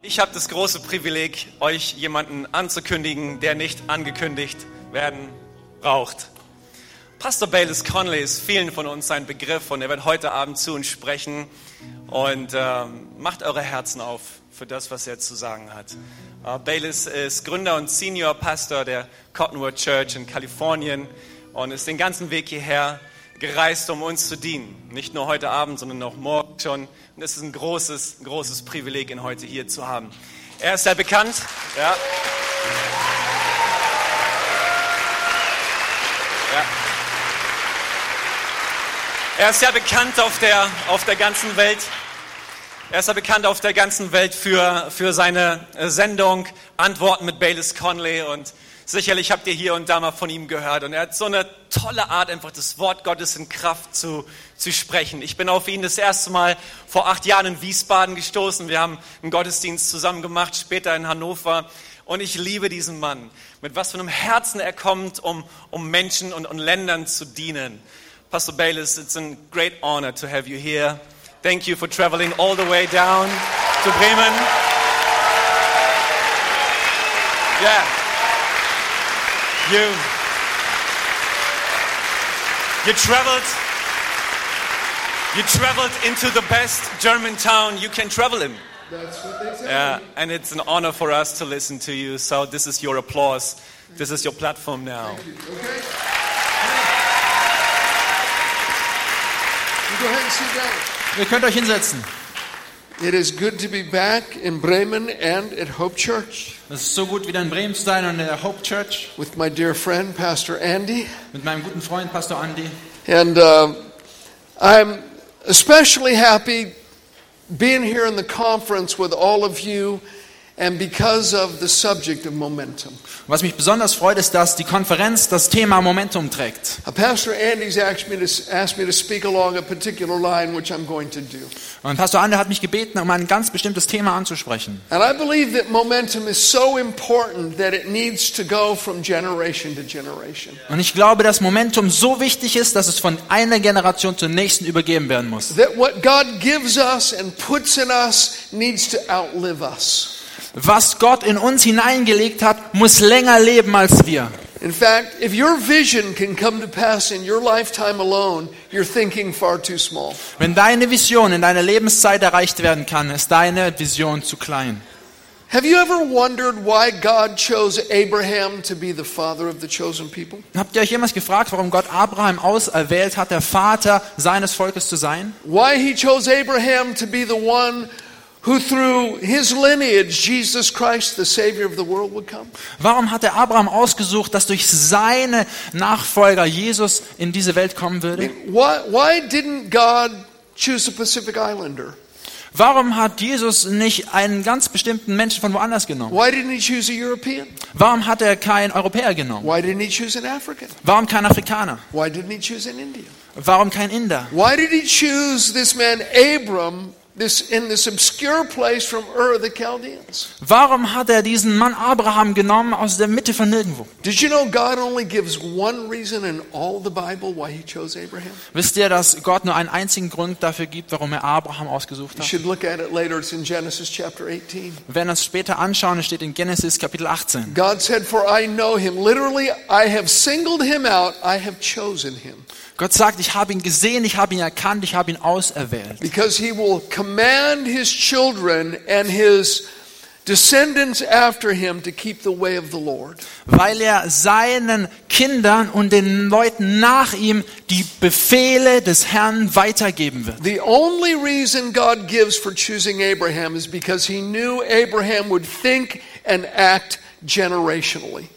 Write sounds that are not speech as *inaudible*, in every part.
Ich habe das große Privileg, euch jemanden anzukündigen, der nicht angekündigt werden braucht. Pastor Bayless Conley ist vielen von uns ein Begriff und er wird heute Abend zu uns sprechen und ähm, macht eure Herzen auf für das, was er zu sagen hat. Äh, Bayless ist Gründer und Senior Pastor der Cottonwood Church in Kalifornien und ist den ganzen Weg hierher gereist, um uns zu dienen. Nicht nur heute Abend, sondern auch morgen schon. Und es ist ein großes, großes Privileg, ihn heute hier zu haben. Er ist sehr bekannt. Ja. Ja. Er ist ja bekannt auf der, auf der ganzen Welt. Er ist ja bekannt auf der ganzen Welt für, für seine Sendung Antworten mit Bayless Conley und Sicherlich habt ihr hier und da mal von ihm gehört. Und er hat so eine tolle Art, einfach das Wort Gottes in Kraft zu, zu sprechen. Ich bin auf ihn das erste Mal vor acht Jahren in Wiesbaden gestoßen. Wir haben einen Gottesdienst zusammen gemacht, später in Hannover. Und ich liebe diesen Mann. Mit was für einem Herzen er kommt, um, um Menschen und, und Ländern zu dienen. Pastor Bayless, it's a great honor to have you here. Thank you for traveling all the way down to Bremen. Yeah. You, you traveled, you traveled into the best German town you can travel in. That's what they say. Yeah, and it's an honor for us to listen to you. So this is your applause. This is your platform now. Okay? You go ahead and sit down. Ihr könnt euch hinsetzen. It is good to be back in Bremen and at Hope Church Es ist so gut, wieder in Bremen zu sein und in der Hope Church with my dear friend, Pastor Andy. mit meinem guten Freund Pastor Andy. And uh, I'm especially happy being here in the conference with all of you and because of the subject of momentum. Was mich besonders freut, ist, dass die Konferenz das Thema Momentum trägt. Pastor Andy's asked me, to, asked me to speak along a particular line, which I'm going to do. Und Pastor Andy hat mich gebeten, um ein ganz bestimmtes Thema anzusprechen. And I believe that momentum is so important that it needs to go from generation to generation. Und ich glaube, dass Momentum so wichtig ist, dass es von einer Generation zur nächsten übergeben werden muss. That what God gives us and puts in us needs to outlive us. Was Gott in uns hineingelegt hat, muss länger leben als wir. In fact, if your vision can come to pass in your lifetime alone, you're thinking far too small. Wenn deine Vision in deiner Lebenszeit erreicht werden kann, ist deine Vision zu klein. Have you ever wondered why God chose Abraham to be the father of the chosen people? Habt ihr euch jemals gefragt, warum Gott Abraham auserwählt hat, der Vater seines Volkes zu sein? Why he chose Abraham to be the one who through his lineage Jesus Christ the savior of the world would come? Warum hat er Abraham ausgesucht, dass durch seine Nachfolger Jesus in diese Welt kommen würde? Why, why didn't God choose a Pacific Islander? Warum hat Jesus nicht einen ganz bestimmten Menschen von woanders genommen? Why didn't he choose a European? Warum hat er keinen Europäer genommen? Why didn't he choose an African? Warum kein Afrikaner? Why didn't he choose an Indian? Warum kein Inder? Why did he choose this man Abram this in this obscure place from Ur of the Chaldeans? Warum hat er diesen Mann Abraham genommen aus der Mitte von nirgendwo? Did you know God only gives one reason in all the Bible why he chose Abraham? Wisst ihr, dass Gott nur einen einzigen Grund dafür gibt, warum er Abraham ausgesucht You hat? should look at it later. It's in Genesis chapter 18. Wir werden uns später anschauen, es steht in Genesis Kapitel 18. God said, For I know him. Literally, I have singled him out, I have chosen him. Gott sagt, ich habe ihn gesehen, ich habe ihn erkannt, ich habe ihn auserwählt. Because he will command his children and his descendants after him to keep the way of the Lord. Weil er seinen Kindern und den Leuten nach ihm die Befehle des Herrn weitergeben wird. The only reason God gives for choosing Abraham is because he knew Abraham would think and act generationally.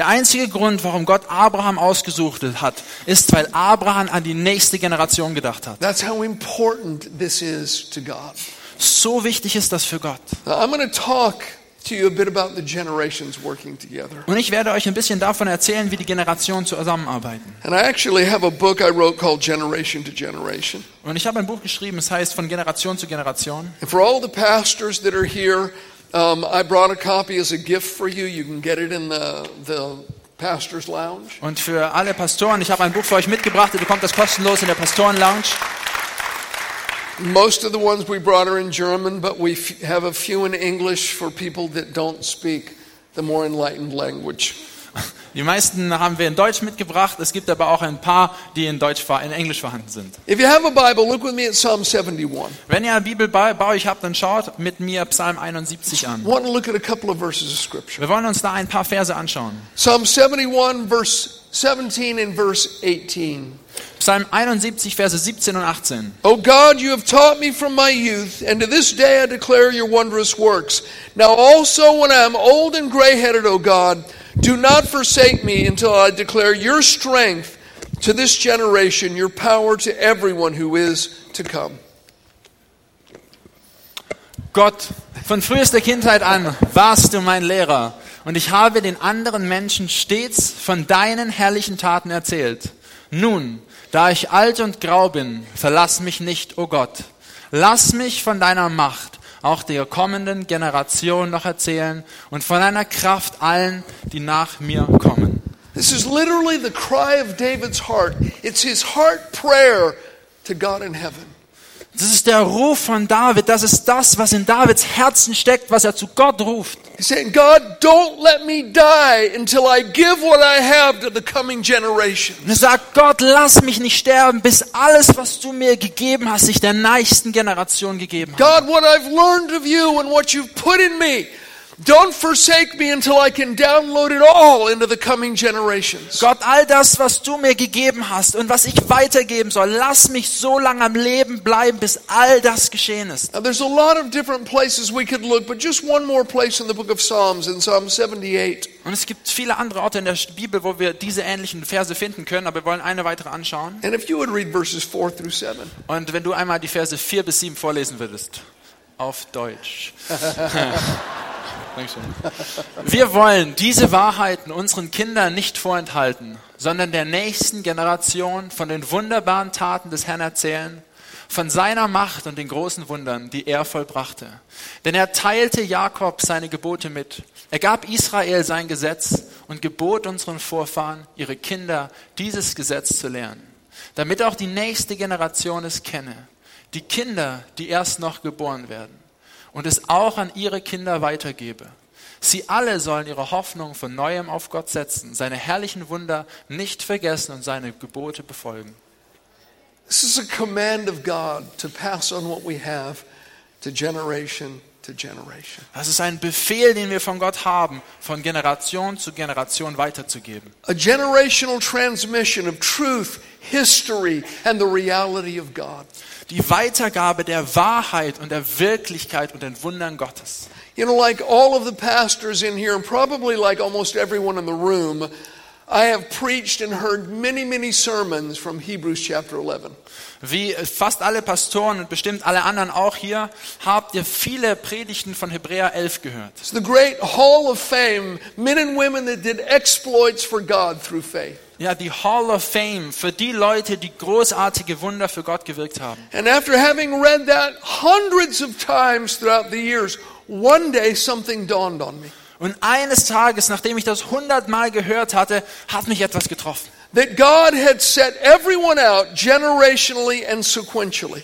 Der einzige Grund, warum Gott Abraham ausgesucht hat, ist, weil Abraham an die nächste Generation gedacht hat. That's how important this is to God. So wichtig ist das für Gott. Now, I'm going to talk to you a bit about the generations working together. Und ich werde euch ein bisschen davon erzählen, wie die Generationen zusammenarbeiten. And I actually have a book I wrote called Generation to Generation. Und ich habe ein Buch geschrieben, es heißt von Generation zu Generation. And for all the pastors that are here, um, I brought a copy as a gift for you. You can get it in the, the pastor's lounge. Und für alle Pastoren, ich habe ein Buch für euch mitgebracht, ihr bekommt das kostenlos in der Pastoren-Lounge. Most of the ones we brought are in German, but we have a few in English for people that don't speak the more enlightened language. Die meisten haben wir in Deutsch mitgebracht. Es gibt aber auch ein paar, die in Deutsch in Englisch vorhanden sind. If you have a Bible, look with me at Psalm 71. Wenn ihr eine Bibel bei, bei euch habt, dann schaut mit mir Psalm 71 an. Want to look at a couple of verses of scripture. Wir wollen uns da ein paar Verse anschauen. Psalm 71, verse 17 and verse 18. Psalm 71, Verse 17 und 18. O God, you have taught me from my youth, and to this day I declare your wondrous works. Now also when I am old and gray headed, O God, do not forsake me until I declare your strength to this generation, your power to everyone who is to come. Gott, von frühester Kindheit an warst du mein Lehrer und ich habe den anderen Menschen stets von deinen herrlichen Taten erzählt. Nun, da ich alt und grau bin, verlass mich nicht, o oh Gott. Lass mich von deiner Macht auch der kommenden Generation noch erzählen und von deiner Kraft allen, die nach mir kommen. This is literally the cry of David's heart. It's his heart prayer to God in heaven. Das ist der Ruf von David. Das ist das, was in Davids Herzen steckt, was er zu Gott ruft. He's saying, God, don't let me die until I give what I have to the coming generation. Er sagt, Gott, lass mich nicht sterben, bis alles, was du mir gegeben hast, sich der nächsten Generation gegeben hat. God, what I've learned of you and what you've put in me, don't forsake me until I can download it all into the coming generations. Gott, all das, was du mir gegeben hast und was ich weitergeben soll, lass mich so lange am Leben bleiben, bis all das geschehen ist. Now, there's a lot of different places we could look, but just one more place in the book of Psalms, in Psalm 78. Und es gibt viele andere Orte in der Bibel, wo wir diese ähnlichen Verse finden können, aber wir wollen eine weitere anschauen. And if you would read verses 4 through 7. Und wenn du einmal die Verse 4 bis 7 vorlesen würdest, auf Deutsch. *laughs* Dankeschön. Wir wollen diese Wahrheiten unseren Kindern nicht vorenthalten, sondern der nächsten Generation von den wunderbaren Taten des Herrn erzählen, von seiner Macht und den großen Wundern, die er vollbrachte. Denn er teilte Jakob seine Gebote mit. Er gab Israel sein Gesetz und gebot unseren Vorfahren, ihre Kinder dieses Gesetz zu lernen, damit auch die nächste Generation es kenne, die Kinder, die erst noch geboren werden und es auch an ihre Kinder weitergebe. Sie alle sollen ihre Hoffnung von neuem auf Gott setzen, seine herrlichen Wunder nicht vergessen und seine Gebote befolgen. This is a command of God to pass on what we have to generation to generation. Das ist ein Befehl, den wir von Gott haben, von Generation zu Generation weiterzugeben. A generational transmission of truth, history, and the reality of God. Die Weitergabe der Wahrheit und der Wirklichkeit und den Wundern Gottes. You know, like all of the pastors in here, and probably like almost everyone in the room, I have preached and heard many, many sermons from Hebrews chapter 11. Wie fast alle Pastoren und bestimmt alle anderen auch hier, habt ihr viele Predigten von Hebräer 11 gehört. It's the great hall of fame, men and women that did exploits for God through faith. Ja, die Hall of Fame für die Leute, die großartige Wunder für Gott gewirkt haben. And after having read that hundreds of times throughout the years, one day something dawned on me. Und eines Tages, nachdem ich das hundertmal gehört hatte, hat mich etwas getroffen. That God had set everyone out generationally and sequentially.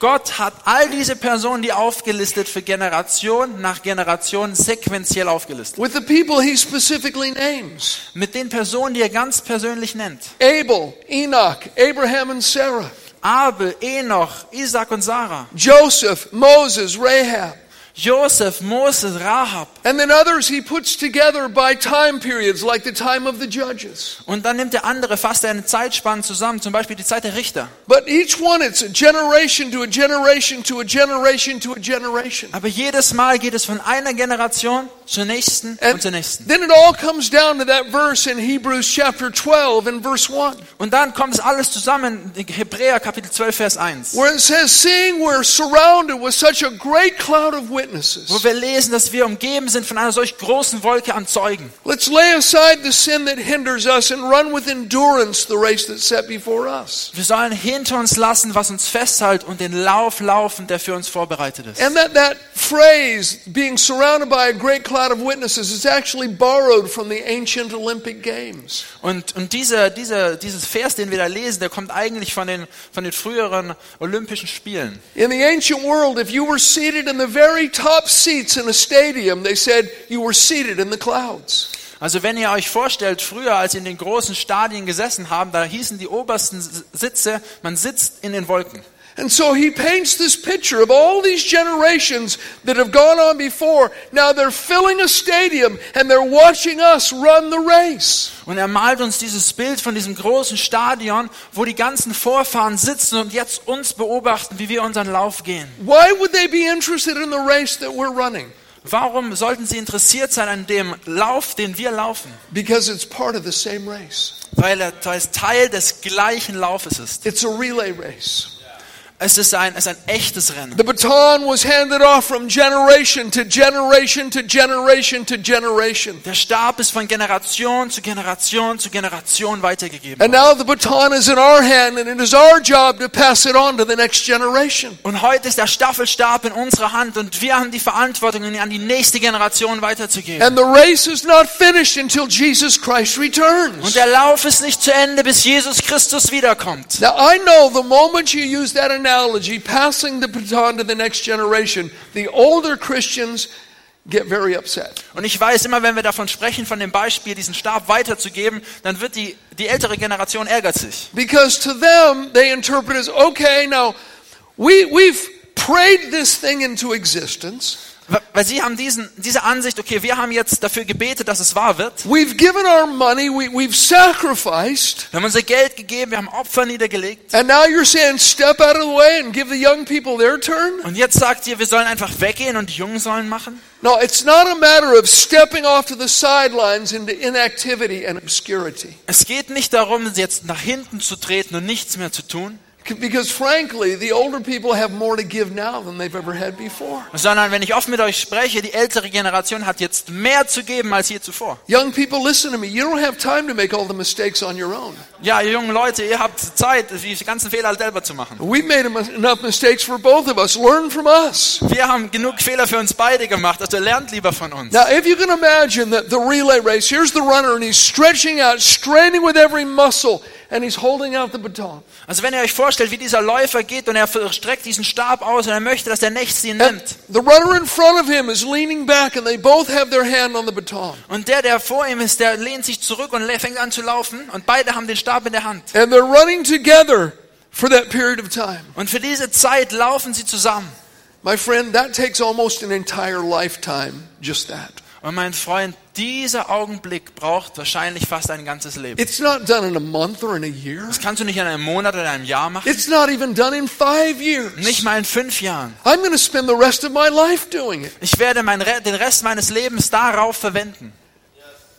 Gott hat all diese Personen, die aufgelistet für Generation nach Generation sequenziell aufgelistet. With the people he specifically names Mit den Personen, die er ganz persönlich nennt. Abel, Enoch, Abraham and Sarah, Abel, Enoch, Isaac und Sarah. Joseph, Moses, Rahab. Joseph, Moses, Rahab. And then others he puts together by time periods, like the time of the judges. Und dann nimmt er andere, fasst er eine Zeitspanne zusammen, zum Beispiel die Zeit der Richter. But each one, it's a generation to a generation to a generation to a generation. Aber jedes Mal geht es von einer Generation zur nächsten und And zur nächsten. then it all comes down to that verse in Hebrews chapter 12 and verse 1, Und dann kommt es alles zusammen in Hebräer Kapitel 12, Vers 1. where it says, Seeing we're surrounded with such a great cloud of witnesses. Wo wir lesen, dass wir umgeben sind von einer solch großen Wolke an Zeugen. Let's lay aside the sin that hinders us and run with endurance the race that's set before us. Wir sollen hinter uns lassen, was uns festhält und den Lauf laufen, der für uns vorbereitet ist. And that, that phrase, being surrounded by a great cloud of witnesses, is actually borrowed from the ancient Olympic Games. Und, und dieser, dieser, dieses Vers, den wir da lesen, der kommt eigentlich von den, von den früheren Olympischen Spielen. In the ancient world, if you were seated in the very top seats in a stadium, they said you were seated in the clouds. Also wenn ihr euch vorstellt, früher, als sie in den großen Stadien gesessen haben, da hießen die obersten Sitze, man sitzt in den Wolken. And so he paints this picture of all these generations that have gone on before. Now they're filling a stadium and they're watching us run the race. Und er malt uns dieses Bild von diesem großen Stadion, wo die ganzen Vorfahren sitzen und jetzt uns beobachten, wie wir unseren Lauf gehen. Why would they be interested in the race that we're running? Warum sollten sie interessiert sein an dem Lauf, den wir laufen? Because it's part of the same race. Weil er Teil des gleichen Laufes ist. It's a relay race. Es ist ein, es ist ein echtes Rennen. The baton was handed off from generation to generation to generation to generation. Der Stab ist von Generation zu Generation zu Generation weitergegeben. And now the baton is in our hand, and it is our job to pass it on to the next generation. Und heute ist der Staffelstab in unserer Hand und wir haben die Verantwortung, ihn an die nächste Generation weiterzugeben. And the race is not finished until Jesus Christ Und returns. der Lauf ist nicht zu Ende, bis Jesus Christus wiederkommt. Now, I know the moment you use that analogy, passing the baton to the next generation, the older Christians get very upset. Und ich weiß immer, wenn wir davon sprechen, von dem Beispiel, diesen Stab weiterzugeben, dann wird die, die ältere Generation ärgert sich. Because to them, they interpret as okay, now we, we've prayed this thing into existence. Weil- sie haben diesen, diese Ansicht, okay, wir haben jetzt dafür gebetet, dass es wahr wird. We've given our money, we, we've sacrificed, Wir haben unser Geld gegeben, wir haben Opfer niedergelegt. and now you're saying step out of the way and give the young people their turn? Und jetzt sagt ihr, wir sollen einfach weggehen und die Jungen sollen machen? No, it's not a matter of stepping off to the sidelines into inactivity and obscurity. Es geht nicht darum, jetzt nach hinten zu treten und nichts mehr zu tun, Because frankly, the older people have more to give now than they've ever had before. sondern wenn ich oft mit euch spreche, die ältere Generation hat jetzt mehr zu geben als je zuvor. Young people, listen to me. You don't have time to make all the mistakes on your own. Ja, ihr jungen Leute, ihr habt Zeit, die ganzen Fehler selber zu machen. We've made enough mistakes for both of us. Learn from us. Wir haben genug Fehler für uns beide gemacht, also lernt lieber von uns. Now, if you can imagine that the relay race, here's the runner, and he's stretching out, straining with every muscle, and he's holding out the baton. Also wenn ihr euch vorstellt, wie dieser Läufer geht und er streckt diesen Stab aus und er möchte, dass der Nächste ihn And the runner in front of him is leaning back, and they both have their hand on the baton. Und der, der vor ihm ist, der lehnt sich zurück und fängt an zu laufen und beide haben den Stab in der Hand. And they're running together for that period of time. Und für diese Zeit laufen sie zusammen. My friend, that takes almost an entire lifetime, just that. Und mein Freund, dieser Augenblick braucht wahrscheinlich fast ein ganzes Leben. It's not done in a month or in a year. Das kannst du nicht in einem Monat oder einem Jahr machen. It's not even done in five years. Nicht mal in fünf Jahren. I'm going to spend the rest of my life doing it. Ich werde mein, den Rest meines Lebens darauf verwenden.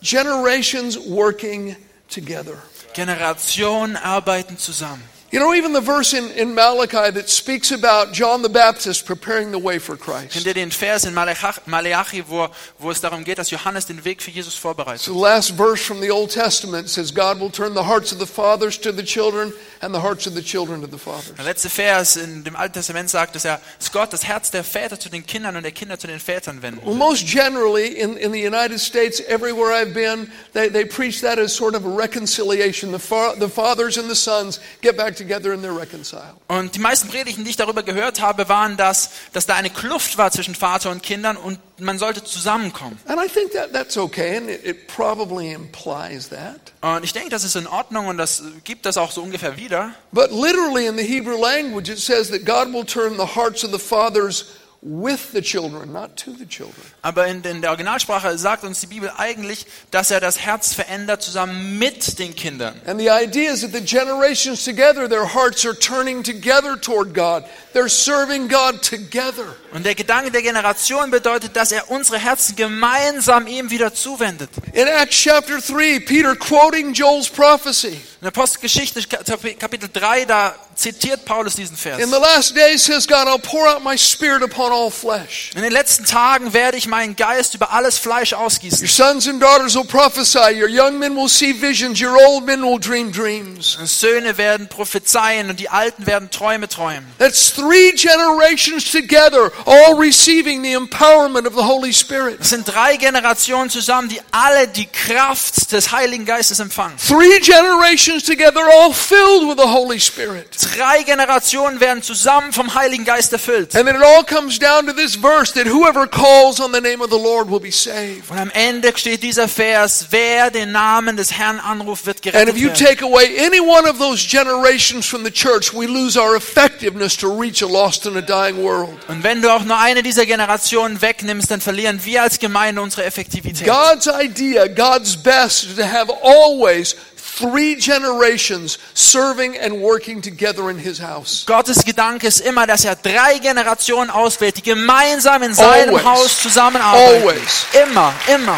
Generations working together. Generationen arbeiten zusammen. You know, even the verse in, in Malachi that speaks about John the Baptist preparing the way for Kennt Christ. ihr den Vers in Malachi, wo, wo es darum geht, dass Johannes den Weg für Jesus vorbereitet? So the last verse from the Old Testament says, God will turn the hearts of the fathers to the children and the hearts of the children to the fathers. Der letzte Vers in dem Alten Testament sagt, dass er, dass Gott das Herz der Väter zu den Kindern und der Kinder zu den Vätern wenden. Well, most generally in, in the United States, everywhere I've been, they, they preach that as sort of a reconciliation. The, fa- the fathers and the sons get back together and they're reconciled. Und die meisten Predigten, die ich darüber gehört habe, waren, dass, dass da eine Kluft war zwischen Vater und Kindern und man sollte zusammenkommen. And I think that that's okay, and it, it probably implies that. Und ich denke, das ist in Ordnung und das gibt das auch so ungefähr wieder. But literally in the Hebrew language, it says that God will turn the hearts of the fathers with the children, not to the children. Aber in, in der Originalsprache sagt uns die Bibel eigentlich, dass er das Herz verändert zusammen mit den Kindern. And the idea is that the generations together, their hearts are turning together toward God. They're serving God together. Und der Gedanke der Generation bedeutet, dass er unsere Herzen gemeinsam ihm wieder zuwendet. In Acts chapter 3, Peter quoting Joel's prophecy. In der Postgeschichte Kapitel 3, da zitiert Paulus diesen Vers. In the last days says God, I'll pour out my spirit upon all flesh. In den letzten Tagen werde ich meinen Geist über alles Fleisch ausgießen. Your sons and daughters will prophesy, your young men will see visions, your old men will dream dreams. Söhne werden prophezeien und die Alten werden Träume träumen. That's three generations together, all receiving the empowerment of the Holy Spirit. Das sind drei Generationen zusammen, die alle die Kraft des Heiligen Geistes empfangen. Three generations together, all filled with the Holy Spirit. Drei Generationen werden zusammen vom Heiligen Geist erfüllt. And then it all comes down to this verse that whoever calls on the name of the Lord will be saved. Und am Ende steht dieser Vers, wer den Namen des Herrn anruft, wird And if you take away any one of those generations from the church, we lose our effectiveness to reach a lost and a dying world. Und wenn du auch nur eine dieser Generationen wegnimmst, dann verlieren wir als Gemeinde unsere Effektivität. God's idea, God's best, to have always three generations serving and working together in His house. Gottes Gedanke ist immer, dass er drei Generationen auswählt, die gemeinsam in seinem Always. Haus zusammenarbeiten. Always. Immer, immer.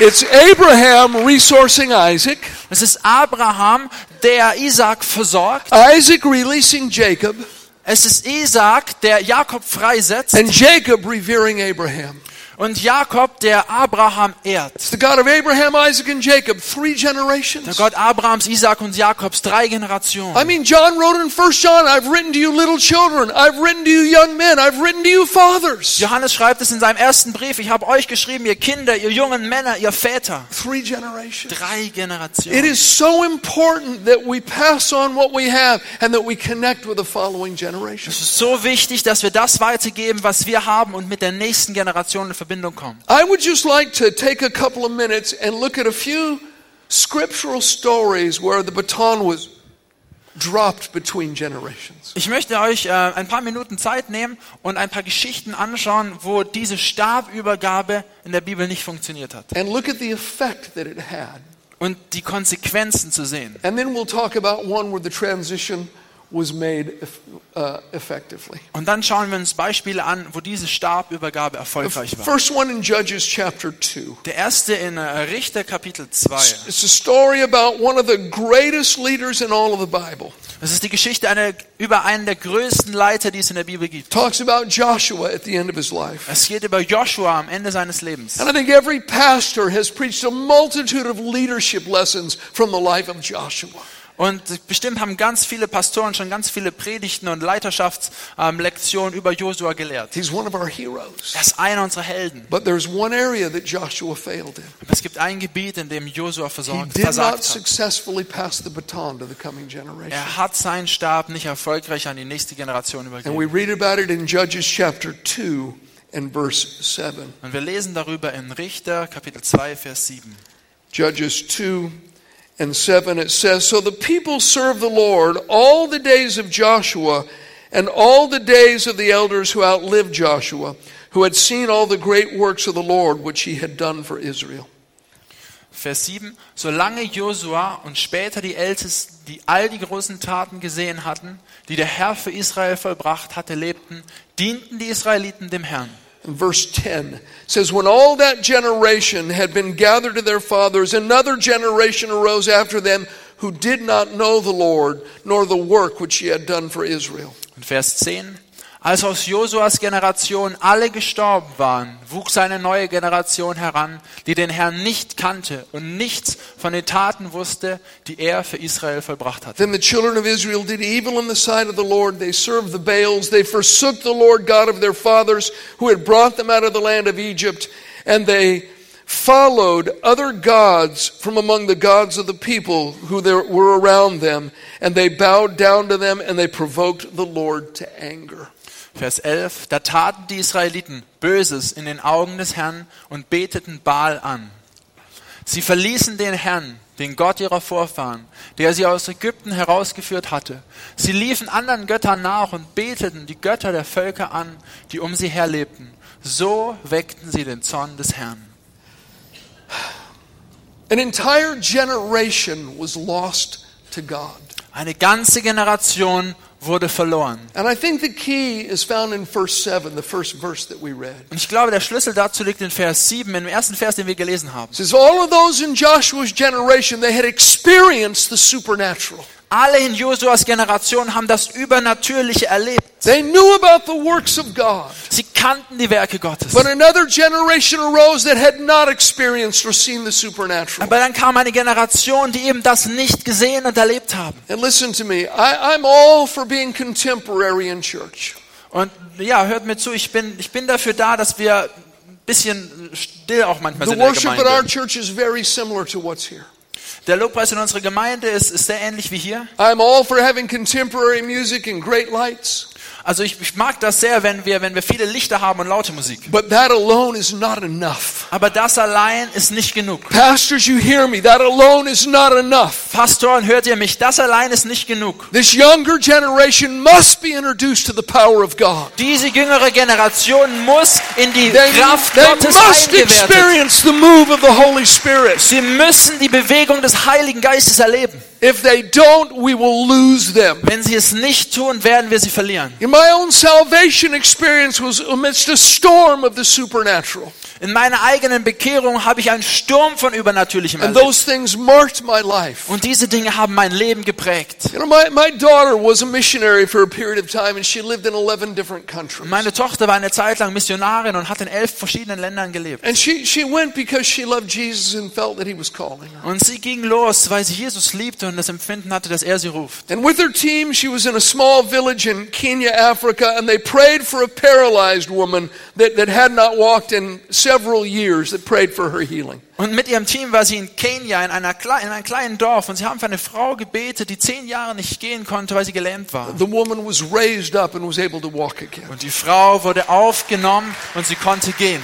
It's Abraham resourcing Isaac, Es ist Abraham, der Isaac versorgt. Isaac releasing Jacob, Es ist Isaac, der Jakob freisetzt. and Jacob revering Abraham. Und Jakob, der Abraham ehrt. It's the God of Abraham, Isaac, and Jacob, three Der generations. Gott Abrahams, Isaac und Jakobs, drei Generationen. I mean, John wrote in 1 John, I've written to you little children, I've written to you young men, I've written to you fathers. Johannes schreibt es in seinem ersten Brief. Ich habe euch geschrieben, ihr Kinder, ihr jungen Männer, ihr Väter. Three generations. Drei It Generationen. is so important that we pass on what we have and that we connect with the following generation. Es ist so wichtig, dass wir das weitergeben, was wir haben und mit der nächsten Generation in Verbindung kommen. I would just like to take a couple of minutes and look at a few scriptural stories where the baton was dropped between generations. Ich möchte euch äh, ein paar Minuten Zeit nehmen und ein paar Geschichten anschauen, wo diese Stabübergabe in der Bibel nicht funktioniert hat. And look at the effect that it had. Und die Konsequenzen zu sehen. And then we'll talk about one where the transition was made uh, effectively. Und dann schauen wir uns Beispiele an, wo diese Stabübergabe erfolgreich war. First one in Judges chapter 2. Der erste in äh, Richter Kapitel 2. It's a story about one of the greatest leaders in all of the Bible. Das ist die Geschichte einer, über einen der größten Leiter, die es in der Bibel gibt. Talks about Joshua at the end of his life. Es geht über Joshua am Ende seines Lebens. And I think every pastor has preached a multitude of leadership lessons from the life of Joshua. Und bestimmt haben ganz viele Pastoren schon ganz viele Predigten und Leiterschaftslektionen über Josua gelehrt. He's one of our heroes. Er ist einer unserer Helden. But there's one area that Joshua failed in. Aber es gibt ein Gebiet, in dem Josua He versorgt, did not versagt hat. successfully pass the baton to the coming generation. Er hat seinen Stab nicht erfolgreich an die nächste Generation And übergeben. we read about it in Judges chapter 2 and verse 7. Und wir lesen darüber in Richter Kapitel 2, Vers 7. Judges 2 and 7, it says, So the people served the Lord all the days of Joshua and all the days of the elders who outlived Joshua, who had seen all the great works of the Lord which he had done for Israel. Vers 7. Solange Josua und später die Ältesten, die all die großen Taten gesehen hatten, die der Herr für Israel vollbracht hatte, lebten, dienten die Israeliten dem Herrn. Verse 10 says, When all that generation had been gathered to their fathers, another generation arose after them who did not know the Lord, nor the work which he had done for Israel. Und Vers 10. Als aus Josuas Generation alle gestorben waren, wuchs eine neue Generation heran, die den Herrn nicht kannte und nichts von den Taten wusste, die er für Israel vollbracht hatte. Then the children of Israel did evil in the sight of the Lord. They served the Baals. They forsook the Lord God of their fathers, who had brought them out of the land of Egypt. And they followed other gods from among the gods of the people who were around them. And they bowed down to them, and they provoked the Lord to anger. Vers 11. Da taten die Israeliten Böses in den Augen des Herrn und beteten Baal an. Sie verließen den Herrn, den Gott ihrer Vorfahren, der sie aus Ägypten herausgeführt hatte. Sie liefen anderen Göttern nach und beteten die Götter der Völker an, die um sie her lebten. So weckten sie den Zorn des Herrn. An entire generation was lost to God. Eine ganze Generation wurde verloren. And I think the key is found in verse 7, the first verse that we read. Und ich glaube, der Schlüssel dazu liegt in Vers 7, im ersten Vers, den wir gelesen haben. It says, All of those in Joshua's generation, they had experienced the supernatural. Alle in Josuas Generation haben das Übernatürliche erlebt. They knew about the works of God. Sie kannten die Werke Gottes. But another generation arose that had not experienced or seen the supernatural. Aber dann kam eine Generation, die eben das nicht gesehen und erlebt haben. And listen to me, I, I'm all for being contemporary in church. Und ja, hört mir zu, ich bin, ich bin dafür da, dass wir ein bisschen still auch manchmal The sind in der worship in our Gemeinde. church is very similar to what's here. Der Lobpreis in unserer Gemeinde ist, ist sehr ähnlich wie hier. I'm all for having contemporary music and great lights, Also ich, ich mag das sehr, wenn wir, wenn wir viele Lichter haben und laute Musik. but that alone is not enough. Aber das allein ist nicht genug. Pastors, you hear me, that alone is not enough. Pastoren, hört ihr mich? Das allein ist nicht genug. This younger generation must be introduced to the power of God. Diese jüngere Generation muss in die They, Kraft they Gottes must experience the move of the Holy Spirit. Sie müssen die Bewegung des Heiligen Geistes erleben. If they don't, we will lose them. Wenn sie es nicht tun, werden wir sie verlieren. In my own salvation experience was amidst a storm of the supernatural. In meiner eigenen Bekehrung habe ich einen Sturm von Übernatürlichem And erlebt. those things marked my life. Und diese Dinge haben mein Leben geprägt. You know, my, my daughter was a missionary for a period of time and she lived in 11 different countries. Meine Tochter war eine Zeit lang Missionarin und hat in elf verschiedenen Ländern gelebt. And she, she went because she loved Jesus and felt that he was calling her. Und sie ging los, weil sie Jesus liebte und das Empfinden hatte, dass er sie ruft. And with her team, she was in a small village in Kenya, Africa, and they prayed for a paralyzed woman that, that had not walked in several years, that prayed for her healing. Und mit ihrem Team war sie in Kenia, in, einer, in einem kleinen Dorf. Und sie haben für eine Frau gebetet, die zehn Jahre nicht gehen konnte, weil sie gelähmt war. The woman was raised up and was able to walk again. Und die Frau wurde aufgenommen und sie konnte gehen.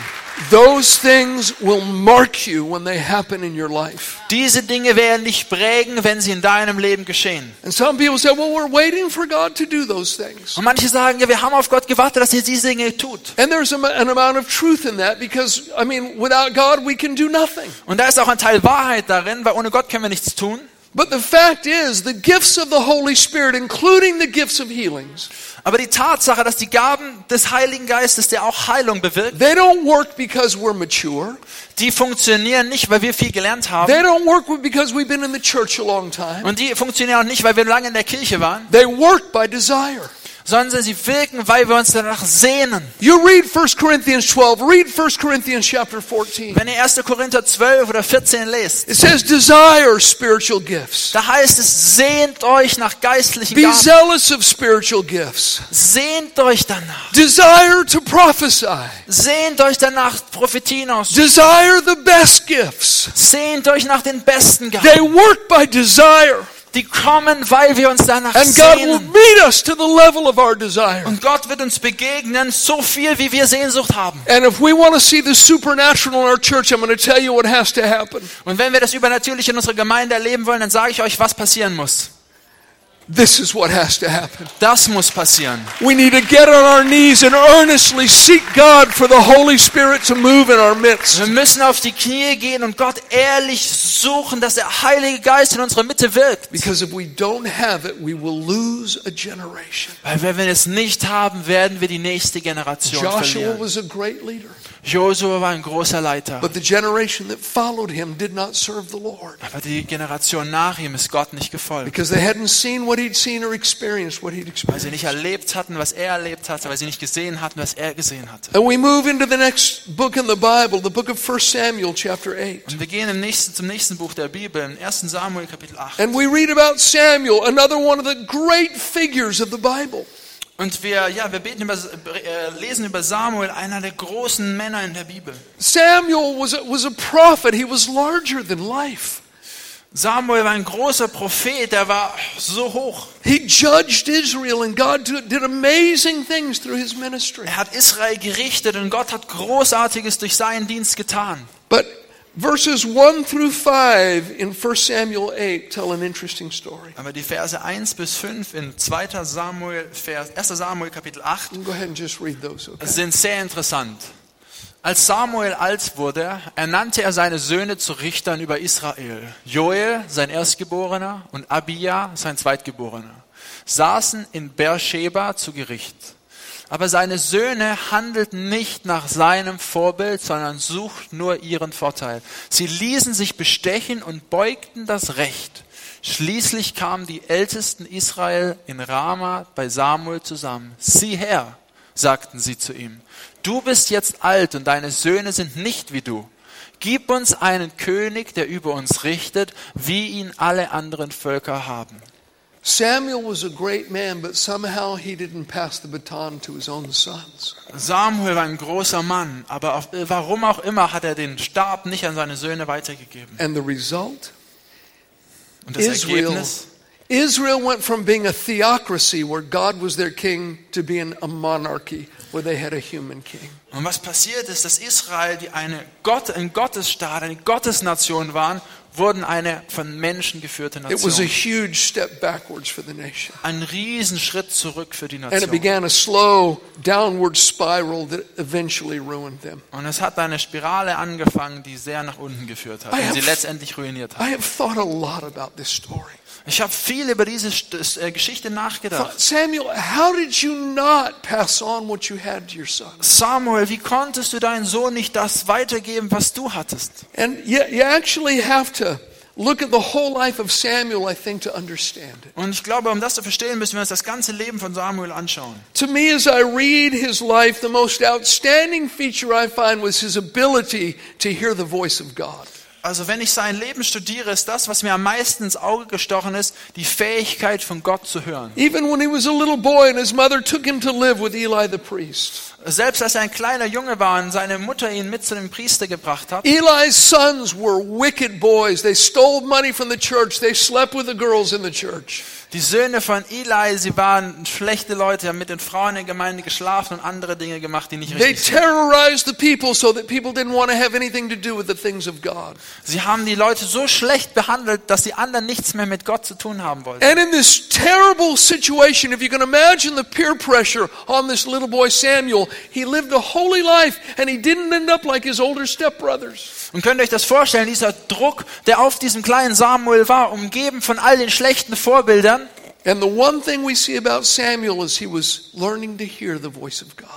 Those things will mark you when they happen in your life. Diese Dinge werden dich prägen, wenn sie in deinem Leben geschehen. And some people say, well, we're waiting for God to do those things. Und manche sagen, ja, wir haben auf Gott gewartet, dass er diese Dinge tut. And there's an amount of truth in that because, I mean, without God, we can do nothing. Und da ist auch ein Teil Wahrheit darin, weil ohne Gott können wir nichts tun. But the fact is, the gifts of the Holy Spirit, including the gifts of healings, Aber die Tatsache, dass die Gaben des Heiligen Geistes, der auch Heilung bewirkt, they don't work because we're mature. die funktionieren nicht, weil wir viel gelernt haben. They don't work because we've been in the church a long time. Und die funktionieren auch nicht, weil wir lange in der Kirche waren, They work by desire. Sondern sie wirken, weil wir uns danach sehnen. You read 1 Corinthians 12, read 1 Corinthians chapter 14. Wenn ihr 1. Korinther 12 oder 14 lest, It says, desire spiritual gifts. da heißt es, sehnt euch nach geistlichen Be Gaben. zealous of spiritual gifts. Sehnt euch danach. Desire to prophesy. Sehnt euch danach, Prophetien aus. Desire the best gifts. Sehnt euch nach den besten Gaben. They work by desire. Die kommen, weil wir uns danach And God will sehnen. meet us to the level of our desire. Und Gott wird uns begegnen, so viel, wie wir Sehnsucht haben. And if we want to see the supernatural in our church, I'm going to tell you what has to happen. Und wenn wir das Übernatürliche in unserer Gemeinde erleben wollen, dann sage ich euch, was passieren muss. This is what has to happen. Das muss passieren. We need to get on our knees and earnestly seek God for the Holy Spirit to move in our midst. Wir müssen auf die Knie gehen und Gott ehrlich suchen, dass der Heilige Geist in unserer Mitte wirkt. Because if we don't have it, we will lose a generation. Weil wenn wir es nicht haben, werden wir die nächste Generation Joshua verlieren. was a great leader, Josua war ein großer Leiter. but the generation that followed him did not serve the Lord Aber die Generation nach ihm ist Gott nicht gefolgt. because they hadn't seen what he'd seen or experienced what he'd experienced. Weil sie nicht erlebt hatten, was er erlebt hatte, weil sie nicht gesehen hatten, was er gesehen hatte. And we move into the next book in the Bible, the book of 1 Samuel, chapter 8. Und wir gehen im nächsten, zum nächsten Buch der Bibel, im 1. Samuel Kapitel 8. And we read about Samuel, another one of the great figures of the Bible. Und wir, ja, wir beten über, äh, lesen über Samuel, einer der großen Männer in der Bibel. Samuel was a, was a prophet, he was larger than life. Samuel war ein großer Prophet, der war so hoch. He judged Israel, and God did amazing things through his ministry. Er hat Israel gerichtet und Gott hat Großartiges durch seinen Dienst getan. But verses 1 through 5 in 1 Samuel 8 tell an interesting story. Aber die Verse 1 bis 5 in 2. Samuel, Vers, 1. Samuel Kapitel 8 You can go ahead and just read those, okay? sind sehr interessant. Als Samuel alt wurde, ernannte er seine Söhne zu Richtern über Israel. Joel, sein Erstgeborener, und Abia, sein Zweitgeborener. saßen in Beersheba zu Gericht. Aber seine Söhne handelten nicht nach seinem Vorbild, sondern suchten nur ihren Vorteil. Sie ließen sich bestechen und beugten das Recht. Schließlich kamen die Ältesten Israel in Rama bei Samuel zusammen. Sieh her, sagten sie zu ihm, du bist jetzt alt und deine Söhne sind nicht wie du. Gib uns einen König, der über uns richtet, wie ihn alle anderen Völker haben. Samuel was a great man, but somehow he didn't pass the baton to his own sons. Samuel war ein großer Mann, aber auf, warum auch immer hat er den Stab nicht an seine Söhne weitergegeben. And the result? Und das Israel, Ergebnis? Israel went from being a theocracy where God was their king to being a monarchy Und was passiert ist, dass Israel, die eine Gott, ein Gottesstaat, eine Gottesnation waren, wurden eine von Menschen geführte It was a Nation. huge step backwards for the nation. Ein Riesenschritt zurück für die And it Nation. began a slow downward spiral that eventually ruined them. Und es hat eine Spirale angefangen, die sehr nach unten geführt hat I und sie letztendlich ruiniert I hat. have thought a lot about this story. Ich habe viel über diese St- äh, Geschichte nachgedacht. Samuel, how did you not pass on what you had to your son? Samuel, wie konntest du deinen Sohn nicht das weitergeben, was du hattest? And you actually have to look at the whole life of Samuel, I think, to understand it. Und ich glaube, um das zu verstehen, müssen wir uns das ganze Leben von Samuel anschauen. To me, as I read his life, the most outstanding feature I find was his ability to hear the voice of God. Also wenn ich sein Leben studiere, ist das, was mir am meisten ins Auge gestochen ist, die Fähigkeit von Gott zu hören. Even when he was a little boy and his mother took him to live with Eli the priest. Selbst als er ein kleiner Junge war und seine Mutter ihn mit zu dem Priester gebracht hat, Eli's sons were wicked boys. They stole money from the church. They slept with the girls in the church. die Söhne von Eli, sie waren schlechte Leute, haben mit den Frauen in der Gemeinde geschlafen und andere Dinge gemacht, die nicht They richtig sind. terrorized the people so that people didn't want to have anything to do with the things of God. Sie haben die Leute so schlecht behandelt, dass die anderen nichts mehr mit Gott zu tun haben wollten. And in this terrible situation, if you can imagine the peer pressure on this little boy Samuel, he lived a holy life and he didn't end up like his older stepbrothers. Und könnt ihr euch das vorstellen, dieser Druck, der auf diesem kleinen Samuel war, umgeben von all den schlechten Vorbildern. And the one thing we see about Samuel is he was learning to hear the voice of God.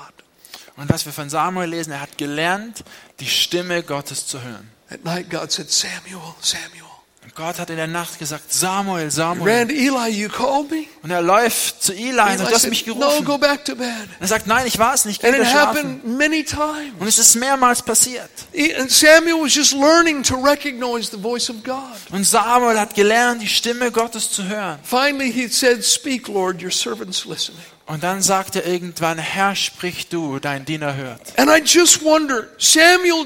Und was wir von Samuel lesen, er hat gelernt, die Stimme Gottes zu hören. At night, God said, Samuel, Samuel. Und Gott hat in der Nacht gesagt, Samuel, He Samuel. ran to Eli, you called me? Und er läuft zu Eli und sagt, du hast mich said, no, gerufen. go Und back to bed. er sagt, nein, ich war es nicht, geh And it happened many times. Und es ist mehrmals passiert. He- And Samuel was just learning to recognize the voice of God. Und Samuel hat gelernt, die Stimme Gottes zu hören. Finally, he said, Speak, Lord, your servant's listening. Und dann sagt er irgendwann, Herr, sprich du, dein Diener hört. And I just wonder, Samuel,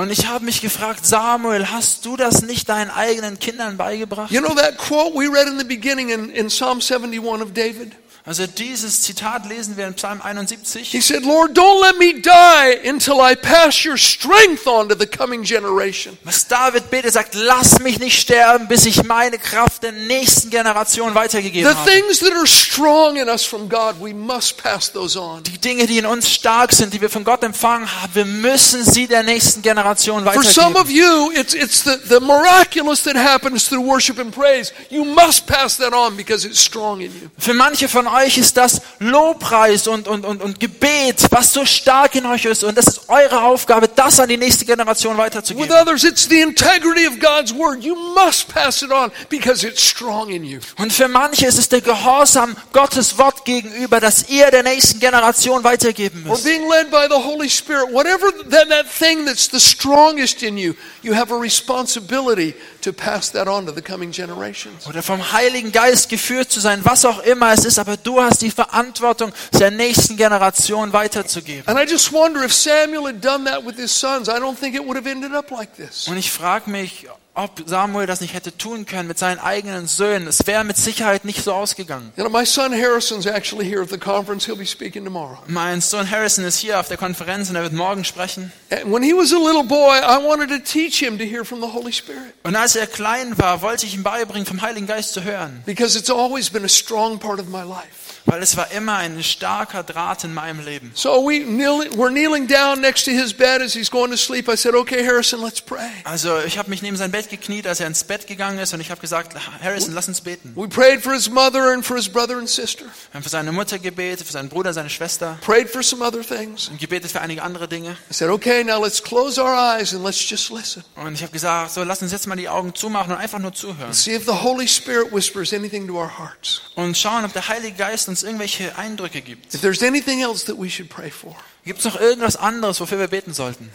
Und ich habe mich gefragt, Samuel, hast du das nicht deinen eigenen Kindern beigebracht? You know that quote we read in the beginning in, in Psalm 71 of David? Also dieses Zitat lesen wir in Psalm 71. He said, Lord, don't let me die until I pass your strength on to the coming generation. Was David betet, sagt, lass mich nicht sterben, bis ich meine Kraft der nächsten Generation weitergegeben The habe. things that are strong in us from God, we must pass those on. Die Dinge, die in uns stark sind, die wir von Gott empfangen haben, wir müssen sie der nächsten Generation For some weitergeben. of you, it's, it's the, the miraculous that happens through worship and praise. You must pass that on because it's strong in you. Für manche von euch ist das Lobpreis und, und, und, und Gebet, was so stark in euch ist. Und das ist eure Aufgabe, das an die nächste Generation weiterzugeben. others, it's the integrity of God's word. You must pass it on because it's strong in you. Und für manche ist es der Gehorsam Gottes Wort gegenüber, das ihr der nächsten Generation weitergeben Or müsst. being led by the Holy Spirit. Whatever that, that thing that's the strongest in you, you have a responsibility to pass that on to the coming generations. Oder vom Heiligen Geist geführt zu sein, was auch immer es ist, aber du hast die Verantwortung, es der nächsten Generation weiterzugeben. And I just wonder if Samuel had done that with his sons, I don't think it would have ended up like this. Und ich frage mich, ob Samuel das nicht hätte tun können mit seinen eigenen Söhnen. Es wäre mit Sicherheit nicht so ausgegangen. You know, my son Harrison's actually here at the conference. He'll be speaking tomorrow. Mein Sohn Harrison ist hier auf der Konferenz und er wird morgen sprechen. And when he was a little boy, I wanted to teach him to hear from the Holy Spirit Und als er klein war, wollte ich ihm beibringen, vom Heiligen Geist zu hören. because it's always been a strong part of my life. Weil es war immer ein starker Draht in meinem Leben. So we kneel, we're kneeling down next to his bed as he's going to sleep. I said, "Okay, Harrison, let's pray." Also ich habe mich neben sein Bett gekniet, als er ins Bett gegangen ist und ich habe gesagt, Harrison, lass uns beten. We prayed for his mother and for his brother and sister. Wir haben für seine Mutter gebetet, für seinen Bruder, seine Schwester Prayed for some other things. und gebetet für einige andere Dinge. I said, "Okay, now let's close our eyes and let's just listen. Und ich habe gesagt, so lass uns jetzt mal die Augen zumachen und einfach nur zuhören. See if the Holy Spirit whispers anything to our hearts. Und schauen, ob der Heilige Geist uns irgendwelche Eindrücke gibt. If there's anything else that we should pray for." Gibt es noch irgendwas anderes, wofür wir beten sollten?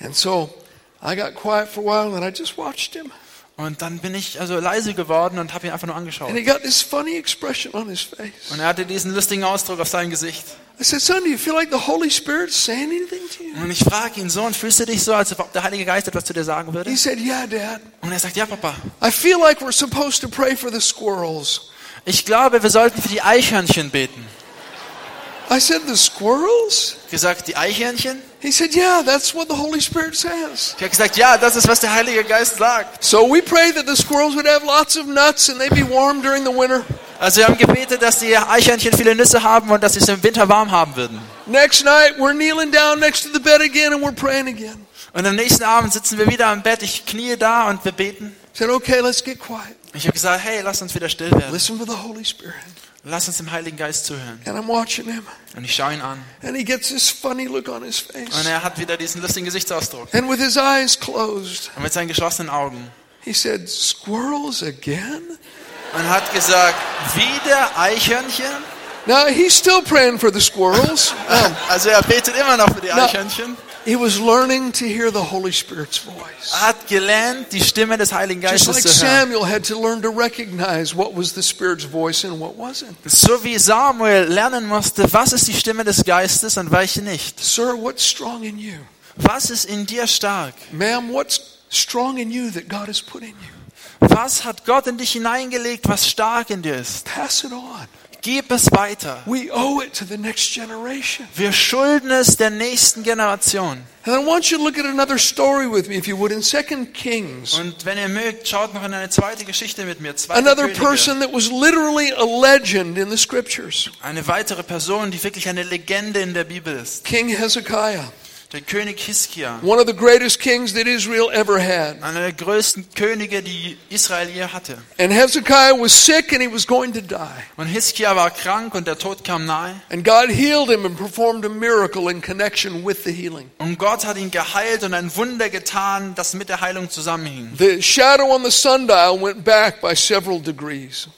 And so I got quiet for a while and I just watched him. Und dann bin ich also leise geworden und habe ihn einfach nur angeschaut. And he got this funny expression on his face. Und er hatte diesen lustigen Ausdruck auf seinem Gesicht. I said, Son, do you feel like the Holy Spirit's saying anything to you? Und ich frage ihn, Sohn, fühlst du dich so, als ob der Heilige Geist etwas zu dir sagen würde? He said, Yeah, Dad. Und er sagt, ja, Papa. I feel like we're supposed to pray for the squirrels. Ich glaube, wir sollten für die Eichhörnchen beten. I said, The squirrels? Gesagt, die Eichhörnchen? He said, Yeah, that's what the Holy Spirit says. Ich habe gesagt, ja, das ist, was der Heilige Geist sagt. So we pray that the squirrels would have lots of nuts and they'd be warm during the winter. Also wir haben gebetet, dass die Eichhörnchen viele Nüsse haben und dass sie es im Winter warm haben würden. Next night, we're kneeling down next to the bed again and we're praying again. Und am nächsten Abend sitzen wir wieder am Bett, ich kniee da und wir beten. I said, Okay, let's get quiet. Ich habe gesagt, hey, lass uns wieder still werden. Listen for the Holy Spirit. Lass uns dem Heiligen Geist zuhören. And I'm watching him. Und ich schaue ihn an. And he gets this funny look on his face. Und er hat wieder diesen lustigen Gesichtsausdruck. And with his eyes closed, Und mit seinen geschlossenen Augen. he said, Squirrels again? Und hat gesagt, wieder Eichhörnchen? Now, he's still praying for the squirrels. Um, *laughs* Also er betet immer noch für die Eichhörnchen. He was learning to hear the Holy Spirit's voice. Er hat gelernt, die Stimme des Heiligen Just Geistes like zu hören. Samuel had to learn to recognize what was the Spirit's voice and what wasn't. So wie Samuel lernen musste, was ist die Stimme des Geistes und welche nicht. Sir, what's strong in you? Was ist in dir stark? Ma'am, what's strong in you that God has put in you? Was hat Gott in dich hineingelegt, was stark in dir ist? Pass it on. Gib es weiter. We owe it to the next generation. Wir schulden es der nächsten Generation. And I want you to look at another story with me, if you would, in 2 Kings. Und wenn ihr mögt, schaut noch in eine zweite Geschichte mit mir. Zweite Another Könige. person that was literally a legend in the scriptures Eine weitere Person, die wirklich eine Legende in der Bibel ist. King Hezekiah, Der König Hiskia. one of the greatest kings that Israel ever had. Einer der größten Könige, die Israel je hatte. And Hezekiah was sick and he was going to die. Und Hiskia war krank und der Tod kam nahe. And God healed him and performed a miracle in connection with the healing. Und Gott hat ihn geheilt und ein Wunder getan, das mit der Heilung zusammenhing. The shadow on the sundial went back by several degrees.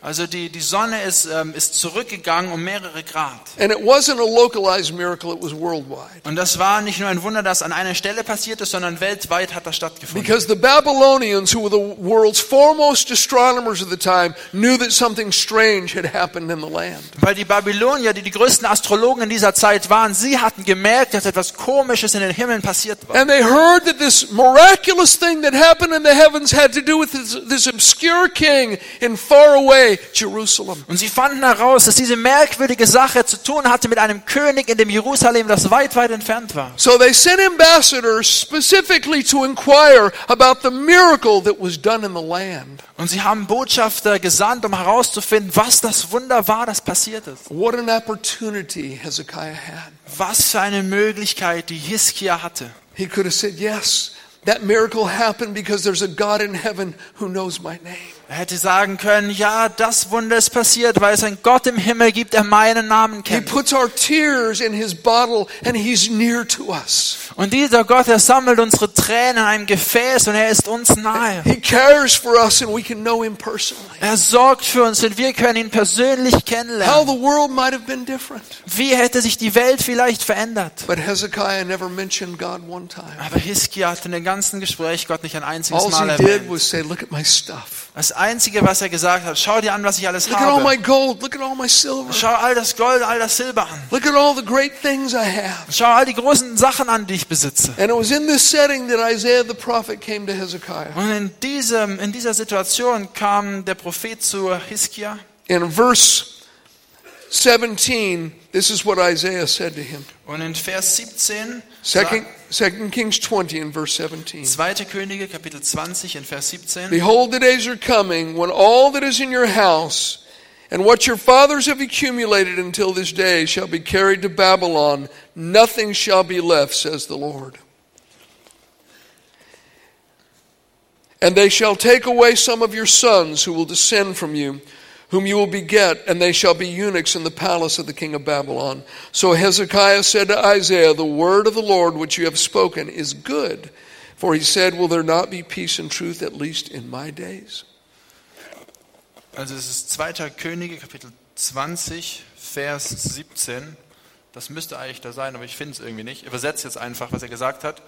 Also die, die Sonne ist, ähm, ist zurückgegangen um mehrere Grad. And it wasn't a localized miracle, it was worldwide. Und das war nicht nur ein Wunder, das an einer Stelle passiert ist, sondern weltweit hat das stattgefunden. Because the Babylonians, who were the world's foremost astronomers of the time, knew that something strange had happened in the land. Weil die Babylonier, die die größten Astrologen in dieser Zeit waren, sie hatten gemerkt, dass etwas Komisches in den Himmeln passiert war. And they heard that this miraculous thing that happened in the heavens had to do with this, this obscure king in faraway Jerusalem. Und sie fanden heraus, dass diese merkwürdige Sache zu tun hatte mit einem König in dem Jerusalem, das weit, weit entfernt war. So they sent ambassadors specifically to inquire about the miracle that was done in the land. Und sie haben Botschafter gesandt, um herauszufinden, was das Wunder war, das passiert ist. What an opportunity Hezekiah had. Was für eine Möglichkeit, die Hiskia hatte. He could have said, Yes, that miracle happened because there's a God in heaven who knows my name. Er hätte sagen können, ja, das Wunder ist passiert, weil es einen Gott im Himmel gibt, der meinen Namen He kennt. puts our tears in his bottle and he's near to us. Und dieser Gott, er sammelt unsere Tränen in einem Gefäß und er ist uns nahe. He cares for us and we can know him personally. Er sorgt für uns und wir können ihn persönlich How kennenlernen. the world might have been different. Wie hätte sich die Welt vielleicht verändert? But Hezekiah never mentioned God one time. Aber Hiskia hat in dem ganzen Gespräch Gott nicht ein einziges All Mal he did erwähnt. was say, Look at my stuff. Das Einzige, was er gesagt hat, schau dir an, was ich alles Look at all my habe. gold. Look at all my silver. Schau all das Gold, all das Silber an. Look at all the great things I have. Schau all die großen Sachen an, die ich besitze. And it was in this setting that Isaiah the prophet came to Hezekiah. Und in, diesem, in dieser Situation kam der Prophet zu Hiskia. In verse 17, this is what Isaiah said to him. Und in Vers 17, Second, Second Kings 20 in verse 17. 2. Könige, Kapitel 20, in Vers 17. Behold, the days are coming when all that is in your house And what your fathers have accumulated until this day shall be carried to Babylon. Nothing shall be left, says the Lord. And they shall take away some of your sons who will descend from you, whom you will beget, and they shall be eunuchs in the palace of the king of Babylon. So Hezekiah said to Isaiah, The word of the Lord which you have spoken is good. For he said, Will there not be peace and truth, at least in my days? Also es ist 2. Könige, Kapitel 20, Vers 17. Das müsste eigentlich da sein, aber ich finde es irgendwie nicht. Ich übersetze jetzt einfach, was er gesagt hat.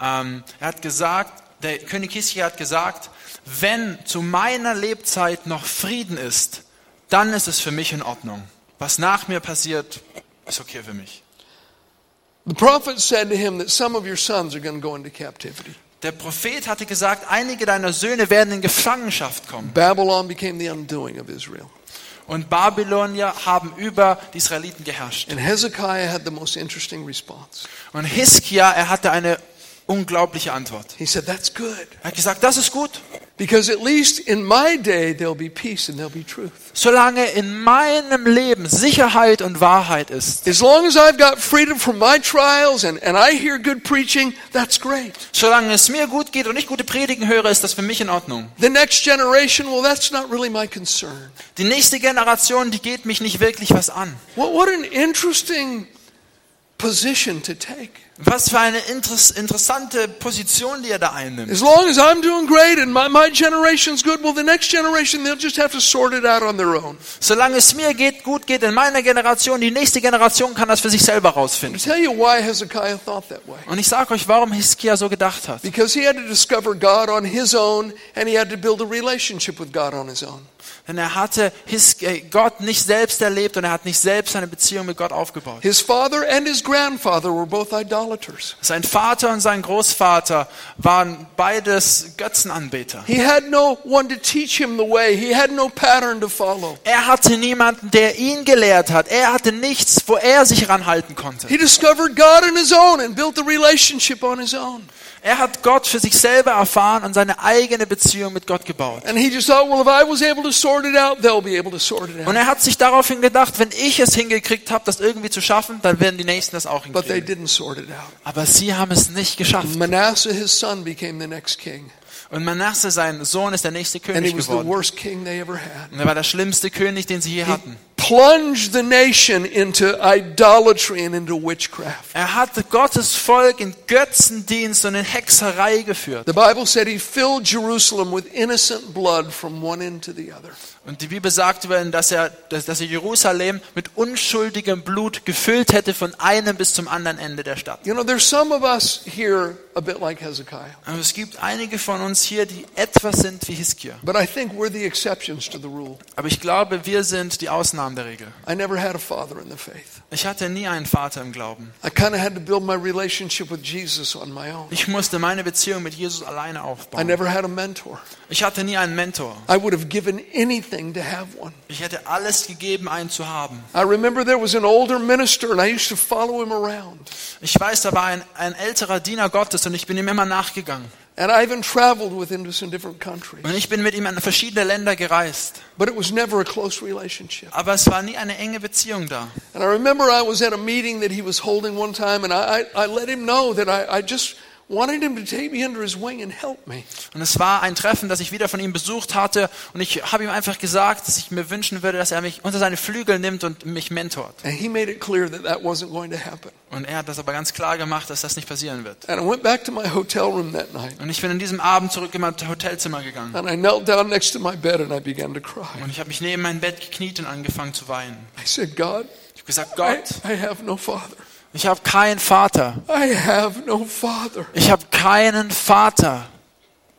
Ähm, er hat gesagt, der König Hiskia hat gesagt, wenn zu meiner Lebzeit noch Frieden ist, dann ist es für mich in Ordnung. Was nach mir passiert, ist okay für mich. The prophet said to him that some of your sons are going to go into captivity. Der Prophet hatte gesagt, einige deiner Söhne werden in Gefangenschaft kommen. Babylon became the undoing of Israel. Und Babylonier haben über die Israeliten geherrscht. And Hezekiah had the most interesting response. Und Hiskia, er hatte eine unglaubliche Antwort. He said, That's good. Er hat gesagt, das ist gut. Because at least in my day there'll be peace and there'll be truth. Solange in meinem Leben Sicherheit und Wahrheit ist, As long as I've got freedom from my trials and, and I hear good preaching, that's great. solange es mir gut geht und ich gute Predigen höre, ist das für mich in Ordnung. The next generation, well, that's not really my concern. Die nächste Generation, die geht mich nicht wirklich was an. What, what an interesting position to take. Was für eine interess interessante Position, die er da einnimmt. As long as I'm doing great and my, my generation's good, well, the next generation, they'll just have to sort it out on their own. Solange es mir geht, gut geht in meiner Generation, die nächste Generation kann das für sich selber I'll rausfinden. tell you why Hezekiah thought that way. Und ich sage euch, warum Hiskia so gedacht hat. Because he had to discover God on his own and he had to build a relationship with God on his own. Denn er hatte His äh, Gott nicht selbst erlebt und er hat nicht selbst eine Beziehung mit Gott aufgebaut. His father and his grandfather were both idolaters. Sein Vater und sein Großvater waren beides Götzenanbeter. He had no one to teach him the way. He had no pattern to follow. Er hatte niemanden, der ihn gelehrt hat. Er hatte nichts, wo er sich ranhalten konnte. He discovered God on his own and built a relationship on his own. Er hat Gott für sich selber erfahren und seine eigene Beziehung mit Gott gebaut. Und er hat sich daraufhin gedacht, wenn ich es hingekriegt habe, das irgendwie zu schaffen, dann werden die Nächsten das auch But they hinkriegen. didn't sort it out. Aber sie haben es nicht geschafft. Manasseh, his son, became the next king. Und Manasse, sein Sohn, ist der nächste König geworden. Und er war der schlimmste König, den sie je hatten. Plunged the nation into idolatry and into witchcraft. Er hatte Gottes Volk in Götzendienst und in Hexerei geführt. The Bible said he filled Jerusalem with innocent blood from one end to the other. Und die Bibel sagt über ihn, dass er, dass, dass er Jerusalem mit unschuldigem Blut gefüllt hätte von einem bis zum anderen Ende der Stadt. You know, there's some of us here a bit like Hezekiah, Aber es gibt einige von uns hier, die etwas sind wie Hiskia. but I think we're the exceptions to the rule. Aber ich glaube, wir sind die Ausnahmen der Regel. I never had a father in the faith. Ich hatte nie einen Vater im Glauben. I kind of had to build my relationship with Jesus on my own. Ich musste meine Beziehung mit Jesus alleine I aufbauen. never had a mentor. Ich hatte nie einen Mentor. I would have given anything to have one. Ich hätte alles gegeben, einen zu haben. I remember there was an older minister and I used to follow him around. Ich weiß, da war ein, ein älterer Diener Gottes und ich bin ihm immer nachgegangen. And I even traveled with him to some different countries. Und ich bin mit ihm in verschiedene Länder gereist. But it was never a close relationship. Aber es war nie eine enge Beziehung da. And I remember I was at a meeting that he was holding one time, and I, I, I let him know that I, I just Und es war ein Treffen, das ich wieder von ihm besucht hatte. Und ich habe ihm einfach gesagt, dass ich mir wünschen würde, dass er mich unter seine Flügel nimmt und mich mentort. And he made it clear that that wasn't going to happen. Und er hat das aber ganz klar gemacht, dass das nicht passieren wird. And I went back to my hotel room that night, Und ich bin an diesem Abend zurück in mein Hotelzimmer gegangen. and I knelt down next to my bed and I began to cry. Und ich habe mich neben mein Bett gekniet und angefangen zu weinen. Ich habe gesagt, I, Gott, I have no father. Ich habe keinen Vater. I have no father. Ich habe keinen Vater.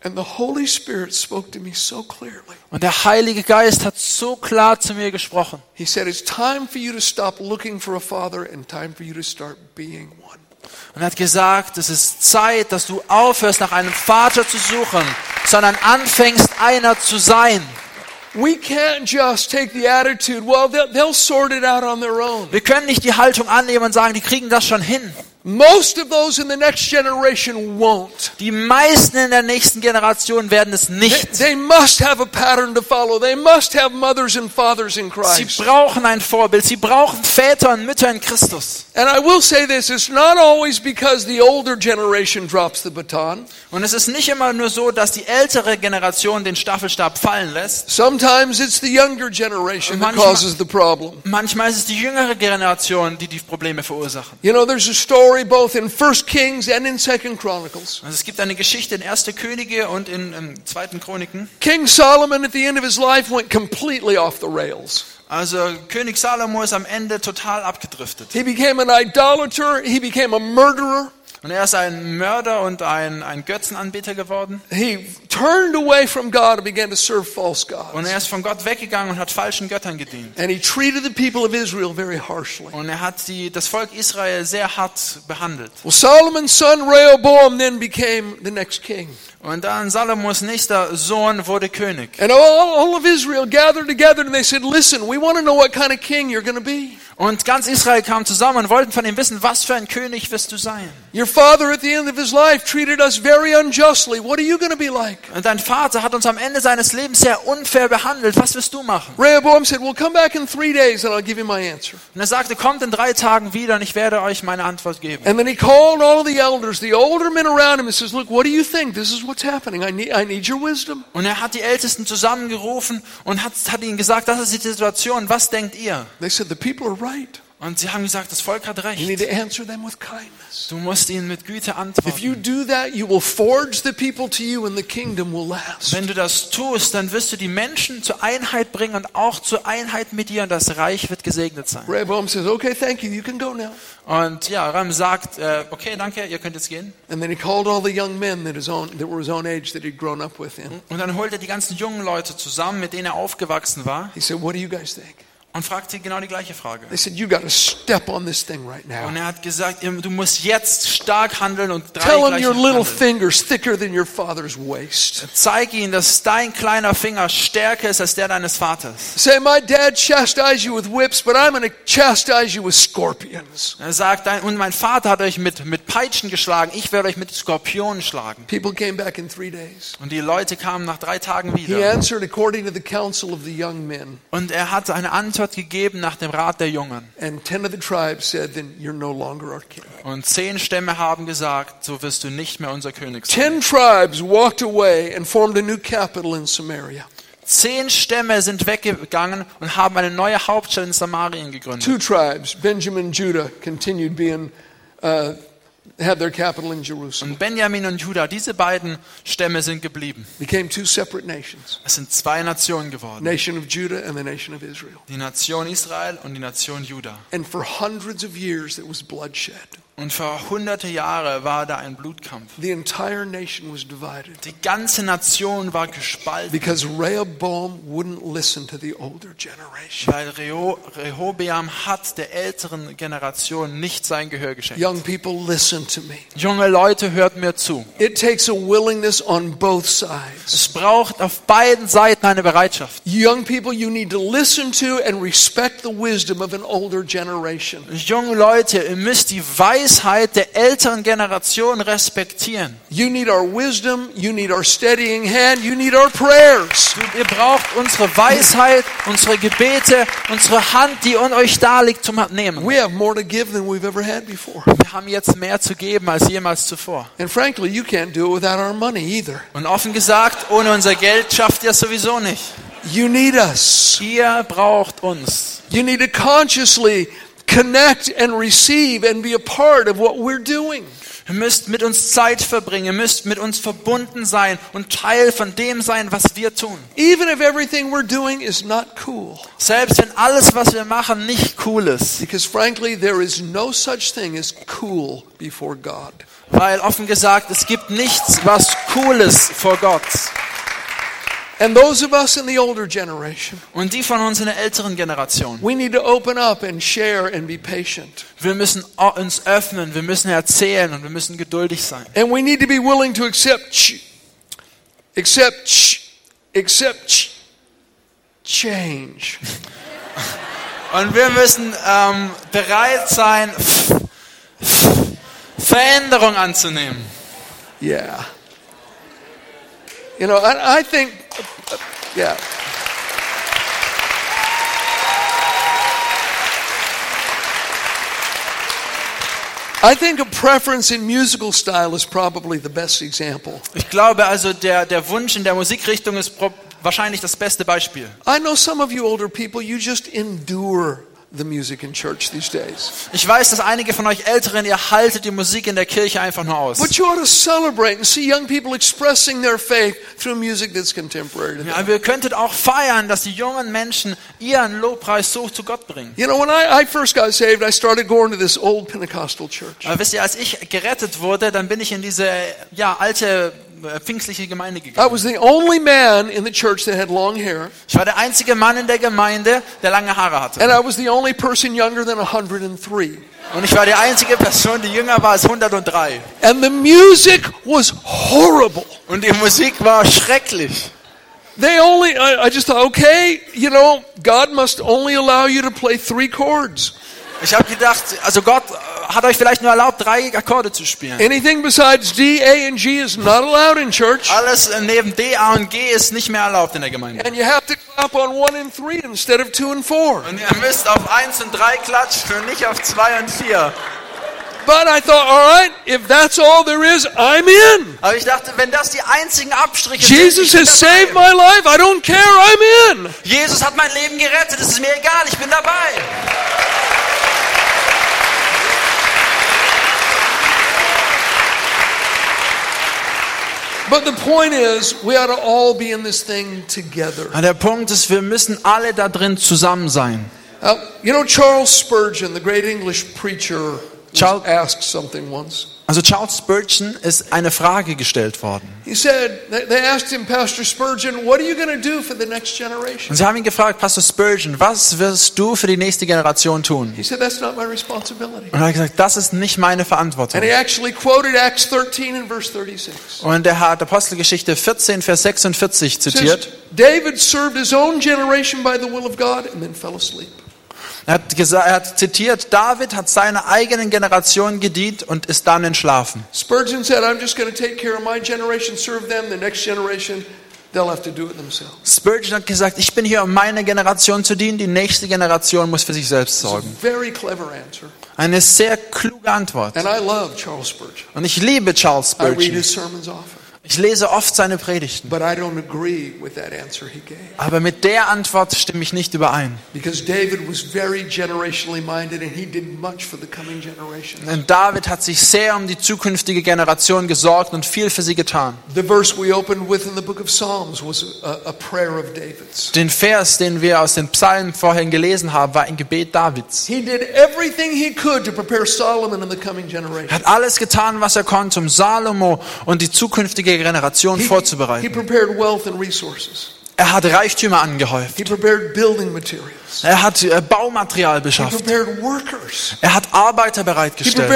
And the Holy Spirit spoke to me so clearly. Und der Heilige Geist hat so klar zu mir gesprochen. He said, It's time for you to stop looking for a father and time for you to start being one. Und er hat gesagt, es ist Zeit, dass du aufhörst, nach einem Vater zu suchen, sondern anfängst, einer zu sein. We can't just take the attitude, well, they'll, sort it out on their own. Wir können nicht die Haltung annehmen und sagen, die kriegen das schon hin. Most of those in the next generation won't. Die meisten in der nächsten Generation werden es They, nicht. they must have a pattern to follow. They must have mothers and fathers in Sie Christ. brauchen ein Vorbild. Sie brauchen Väter und Mütter in Christus. And I will say this, it's not always because the older generation drops the baton. Und es ist nicht immer nur so, dass die ältere Generation den Staffelstab fallen lässt. Sometimes it's the younger generation that Manchmal- causes the problem. Manchmal ist es die jüngere Generation, die die Probleme verursachen. You know, there's a story both in 1 Kings and in 2 Chronicles. Also es gibt eine Geschichte in 1. Könige und in, in 2. Chroniken. King Solomon at the end of his life went completely off the rails. Also König Salomo ist am Ende total abgedriftet. He became an idolater, he became a murderer. Und er ist ein Mörder und ein, ein Götzenanbeter geworden. He turned away from God and began to serve false Und gods. er ist von Gott weggegangen und hat falschen Göttern gedient. And he treated the people of Israel very harshly. Und er hat die, das Volk Israel sehr hart behandelt. Well, Solomon's son Rehoboam then became the next king. Und dann Salomos nächster Sohn wurde König. And all, all of Israel gathered together and they said, Listen, we want to know what kind of king you're going to be. Und ganz Israel kam zusammen und wollten von ihm wissen, was für ein König wirst du sein? Your father at the end of his life treated us very unjustly. What are you going to be like? Und dein Vater hat uns am Ende seines Lebens sehr unfair behandelt. Was wirst du machen? Rehoboam said, Well, come back in three days and I'll give you my answer. Und er sagte, kommt in drei Tagen wieder und ich werde euch meine Antwort geben. And then he called all the elders, the older men around him, and says, Look, what do you think? This is what's happening. I need, I need your wisdom. Und er hat die Ältesten zusammengerufen und hat, hat ihnen gesagt, das ist die Situation, was denkt ihr? They said, The people are right. Und sie haben gesagt, das Volk hat You need recht. to answer them with kindness. Du musst ihnen mit Güte If you antworten. do that, you will forge the people to you and the kingdom will last. Wenn du das tust, dann wirst du die Menschen zur Einheit bringen und auch zur Einheit mit dir und das Reich wird gesegnet sein. Rehoboam says, Okay, thank you. You can go now. Und ja, Ram sagt, äh, okay, danke, ihr könnt jetzt gehen. And then he called all the young men that, his own, that were his own age that he'd grown up with him. Und dann holt er die ganzen jungen Leute zusammen, mit denen er aufgewachsen war He said, What do you guys think? Und fragt sie genau die gleiche Frage. They said, You got to step on this thing right Und now. er hat gesagt, du musst jetzt stark handeln und drei Tell him your little finger's thicker than your father's waist. Zeig ihnen, dass dein kleiner Finger stärker ist als der deines Vaters. Say, My dad chastised you with whips, but I'm going to chastise you with scorpions. Er sagt, und mein Vater hat euch mit, mit Peitschen geschlagen, ich werde euch mit Skorpionen schlagen. People came back in three days. Und die Leute kamen nach drei Tagen He wieder. answered according to the counsel of the young men. Und er hat eine Antwort gegeben nach dem Rat der Jungen. Und zehn Stämme haben gesagt, so wirst du nicht mehr unser König sein. Ten tribes walked away and formed a new capital in Samaria. Zehn Stämme sind weggegangen und haben eine neue Hauptstadt in Samarien gegründet. Two tribes, Benjamin and Judah, continued being, uh, had their capital in Jerusalem. Und Benjamin und Judah, diese beiden Stämme sind geblieben. Became two separate nations Es sind zwei Nationen geworden. nation of Judah and the nation of Israel. Die Nation Israel und die Nation Judah. And for hundreds of years, there was bloodshed. Und für hunderte Jahre war da ein Blutkampf. The entire nation was divided Die ganze Nation war gespalten, because Rehoboam wouldn't listen to the older generation. weil Reho Rehobeam hat der älteren Generation nicht sein Gehör geschenkt. Young people, listen to me. Junge Leute, hört mir zu. It takes a willingness on both sides. Es braucht auf beiden Seiten eine Bereitschaft. Young people, you need to listen to and respect the wisdom of an older generation. Junge Leute, ihr müsst die Weisheit der älteren Generation respektieren. You need our wisdom, you need our steadying hand, you need our prayers. Ihr braucht unsere Weisheit, unsere Gebete, unsere Hand, die an euch da liegt, zum Nehmen. We have more to give than we've ever had before. Wir haben jetzt mehr zu geben als jemals zuvor. And frankly, you can't do it without our money either. Und offen gesagt, ohne unser Geld schafft ihr es sowieso nicht. You need us. Ihr braucht uns. You need to consciously connect and receive and be a part of what we're doing. Ihr müsst mit uns Zeit verbringen, ihr müsst mit uns verbunden sein und Teil von dem sein, was wir tun. Even if everything we're doing is not cool. Selbst wenn alles, was wir machen, nicht cool ist. Because frankly, there is no such thing as cool before God. Weil offen gesagt, es gibt nichts, was cool ist vor Gott. And those of us in the older generation, Und die von uns in der älteren Generation. we need to open up and share and be patient. Wir müssen uns öffnen, wir müssen erzählen und wir müssen geduldig sein. And we need to be willing to accept, accept, accept ch- change. *laughs* Und wir müssen ähm, bereit sein, Veränderung anzunehmen. Yeah. You know, I, I think, yeah. I think a preference in musical style is probably the best example. Ich glaube also, der, der Wunsch in der Musikrichtung ist wahrscheinlich das beste Beispiel. I know some of you older people, you just endure the music in church these days. Ich weiß, dass einige von euch Älteren, ihr haltet die Musik in der Kirche einfach nur aus. But you ought to celebrate and see young people expressing their faith through music that's contemporary to them. Ja, wir könntet auch feiern, dass die jungen Menschen ihren Lobpreis so zu Gott bringen. You know, when I, I first got saved, I started going to this old Pentecostal church. Aber wisst ihr, als ich gerettet wurde, dann bin ich in diese ja, alte pfingstliche Gemeinde I gegangen. was the only man in the church that had long hair, Ich war der einzige Mann in der Gemeinde, der lange Haare hatte. and I was the only person younger than 103. Und ich war die einzige Person, die jünger war als 103. And the music was horrible. Und die Musik war schrecklich. They only, I, I just thought, okay, you know, God must only allow you to play three chords. Ich habe gedacht, also Gott äh, hat euch vielleicht nur erlaubt, drei Akkorde zu spielen. Anything besides D, A, and G is not allowed in church. Alles äh, neben D, A und G ist nicht mehr erlaubt in der Gemeinde. And you have to clap on one and three instead of two and four. Und ihr müsst auf 1 und 3 klatschen und nicht auf 2 und 4. But I thought, all right, if that's all there is, I'm in. Aber ich dachte, wenn das die einzigen Abstriche Jesus sind, has saved my life. I don't care. I'm in. Jesus hat mein Leben gerettet, es ist mir egal, ich bin dabei. But the point is, we ought to all be in this thing together. Ja, Der Punkt ist, wir müssen alle da drin zusammen sein. Uh, you know, Charles Spurgeon, the great English preacher, Charles- asked something once. Also Charles Spurgeon ist eine Frage gestellt worden. He said, they they asked him, Pastor Spurgeon, what are you going to do for the next generation? Und sie haben ihn gefragt, Pastor Spurgeon, was wirst du für die nächste Generation tun? He said, that's not my responsibility. Und er hat gesagt, das ist nicht meine Verantwortung. And he actually quoted Acts 13 and verse 36. Und er hat Apostelgeschichte 14, Vers 46 It says, zitiert. David served his own generation by the will of God and then fell asleep. Er hat, gesa- er hat zitiert, David hat seiner eigenen Generation gedient und ist dann entschlafen. Spurgeon said, I'm just going to take care of my generation, serve them, the next generation, they'll have to do it themselves. Spurgeon hat gesagt, ich bin hier, um meine Generation zu dienen, die nächste Generation muss für sich selbst sorgen. very clever answer. Eine sehr kluge Antwort. And I love Charles Spurgeon. Und ich liebe Charles I read Spurgeon. his sermons often. Ich lese oft seine Predigten. But I don't agree with that answer he gave. Aber mit der Antwort stimme ich nicht überein. Because David was very generationally minded and he did much for the coming generations. Denn David hat sich sehr um die zukünftige Generation gesorgt und viel für sie getan. Den Vers, den wir aus den Psalmen vorhin gelesen haben, war ein Gebet Davids. Er generation. hat alles getan, was er konnte, um Salomo und die zukünftige Generation He, vorzubereiten. prepared wealth and resources. Er hat Reichtümer angehäuft. He prepared building materials. Er hat äh, Baumaterial He beschafft. prepared workers. Er hat Arbeiter He bereitgestellt.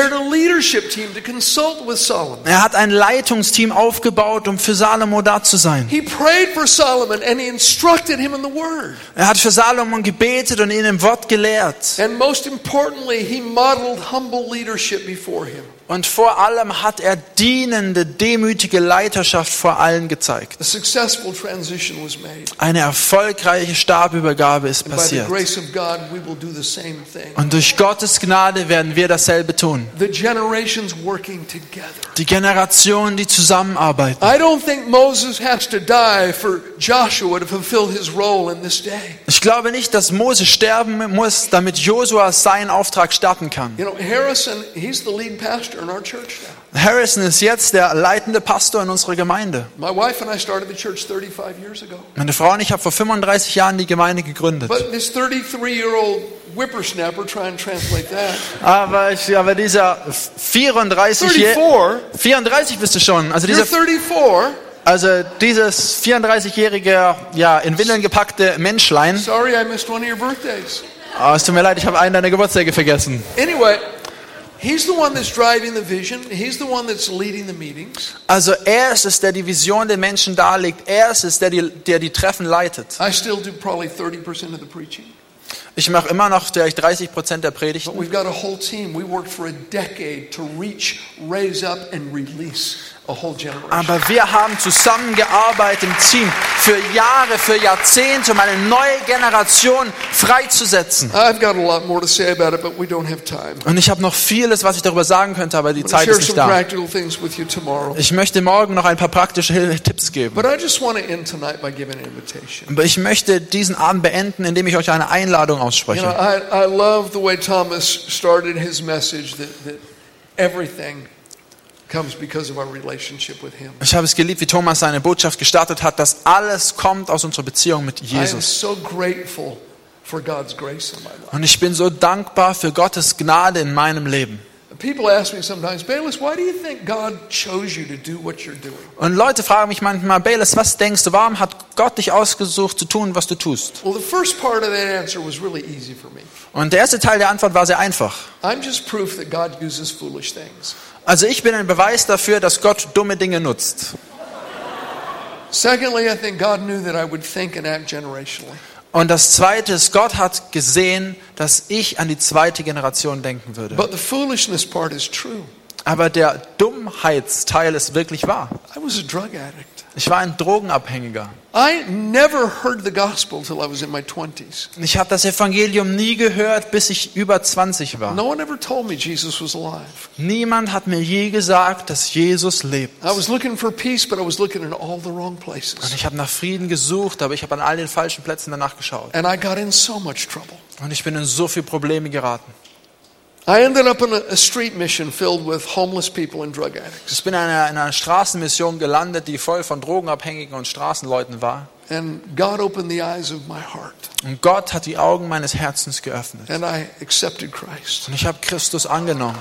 Er hat ein Leitungsteam aufgebaut, um für Salomo da zu sein. He prayed for Solomon and he instructed him in the word. Er hat für Salomon gebetet und ihn im Wort gelehrt. And most importantly, he modeled humble leadership before him. Und vor allem hat er dienende, demütige Leiterschaft vor allen gezeigt. Eine erfolgreiche Stabübergabe ist passiert. Und durch Gottes Gnade werden wir dasselbe tun. The generations working together. Die Generationen, die zusammenarbeiten. I don't think Moses has to die for Joshua to fulfill his role in this day. Ich glaube nicht, dass Mose sterben muss, damit Josua seinen Auftrag starten kann. You know, Harrison, he's the lead pastor in our church now. Harrison ist jetzt der leitende Pastor in unserer Gemeinde. My wife and I started the church 35 years ago. Meine Frau und ich haben vor 35 Jahren die Gemeinde gegründet. But this 33 year old whippersnapper, try and translate that. Aber, ich, aber dieser 34 34? 34 bist du schon. Also You're dieser 34? Also dieses 34-jährige, ja, in Windeln gepackte Menschlein. Sorry I missed one of your birthdays. Oh, es tut mir leid, ich habe einen deiner Geburtstage vergessen. Anyway, he's the one that's driving the vision. He's the one that's leading the meetings. Also er ist es, der die Vision den Menschen darlegt. Er ist es, der die, der die Treffen leitet. I still do probably 30% of the preaching. Ich mache immer noch vielleicht 30 Prozent der But we've got a whole team. We worked for a decade to reach, raise up, and release a whole generation. Aber wir haben zusammengearbeitet im Team für Jahre, für Jahrzehnte, um eine neue Generation freizusetzen. I've got a lot more to say about it, but we don't have time. Und ich habe noch vieles, was ich darüber sagen könnte, aber die Zeit ist nicht da. Ich möchte morgen noch ein paar praktische Tipps geben. But I just want to end tonight by giving an invitation. Aber ich möchte diesen Abend beenden, indem ich euch eine Einladung ausspreche. I, love the way Thomas started his message that everything Ich habe es geliebt, wie Thomas seine Botschaft gestartet hat, dass alles kommt aus unserer Beziehung mit I am Jesus. so grateful for God's grace in my life. Und ich bin so dankbar für Gottes Gnade in meinem Leben. People ask me sometimes, Bayless, why do you think God chose you to do what you're doing? Und Leute fragen mich manchmal, Bayless, was denkst du, warum hat Gott dich ausgesucht zu tun, was du tust? Well, the first part of that answer was really easy for me. Und der erste Teil der Antwort war sehr einfach. I'm just proof that God uses foolish things. Also ich bin ein Beweis dafür, dass Gott dumme Dinge nutzt. Secondly, I think God knew that I would think and act generationally. Und das Zweite ist, Gott hat gesehen, dass ich an die zweite Generation denken würde. But the foolishness part is true. Aber der Dummheitsteil ist wirklich wahr. I was a drug addict. Ich war ein Drogenabhängiger. I never heard the gospel till I was in my 20s. Ich habe das Evangelium nie gehört, bis ich über 20 war. No one ever told me Jesus was alive. Niemand hat mir je gesagt, dass Jesus lebt. I was looking for peace, but I was looking in all the wrong Und places. ich habe nach Frieden gesucht, aber ich habe an all den falschen Plätzen danach geschaut. And I got in so much trouble. Und ich bin in so viele Probleme geraten. I ended up in a, street mission filled with homeless people and drug addicts. Ich bin in einer, in einer Straßenmission gelandet, die voll von Drogenabhängigen und Straßenleuten war. And God opened the eyes of my heart. Und Gott hat die Augen meines Herzens geöffnet. And I accepted Christ. Und ich habe Christus angenommen.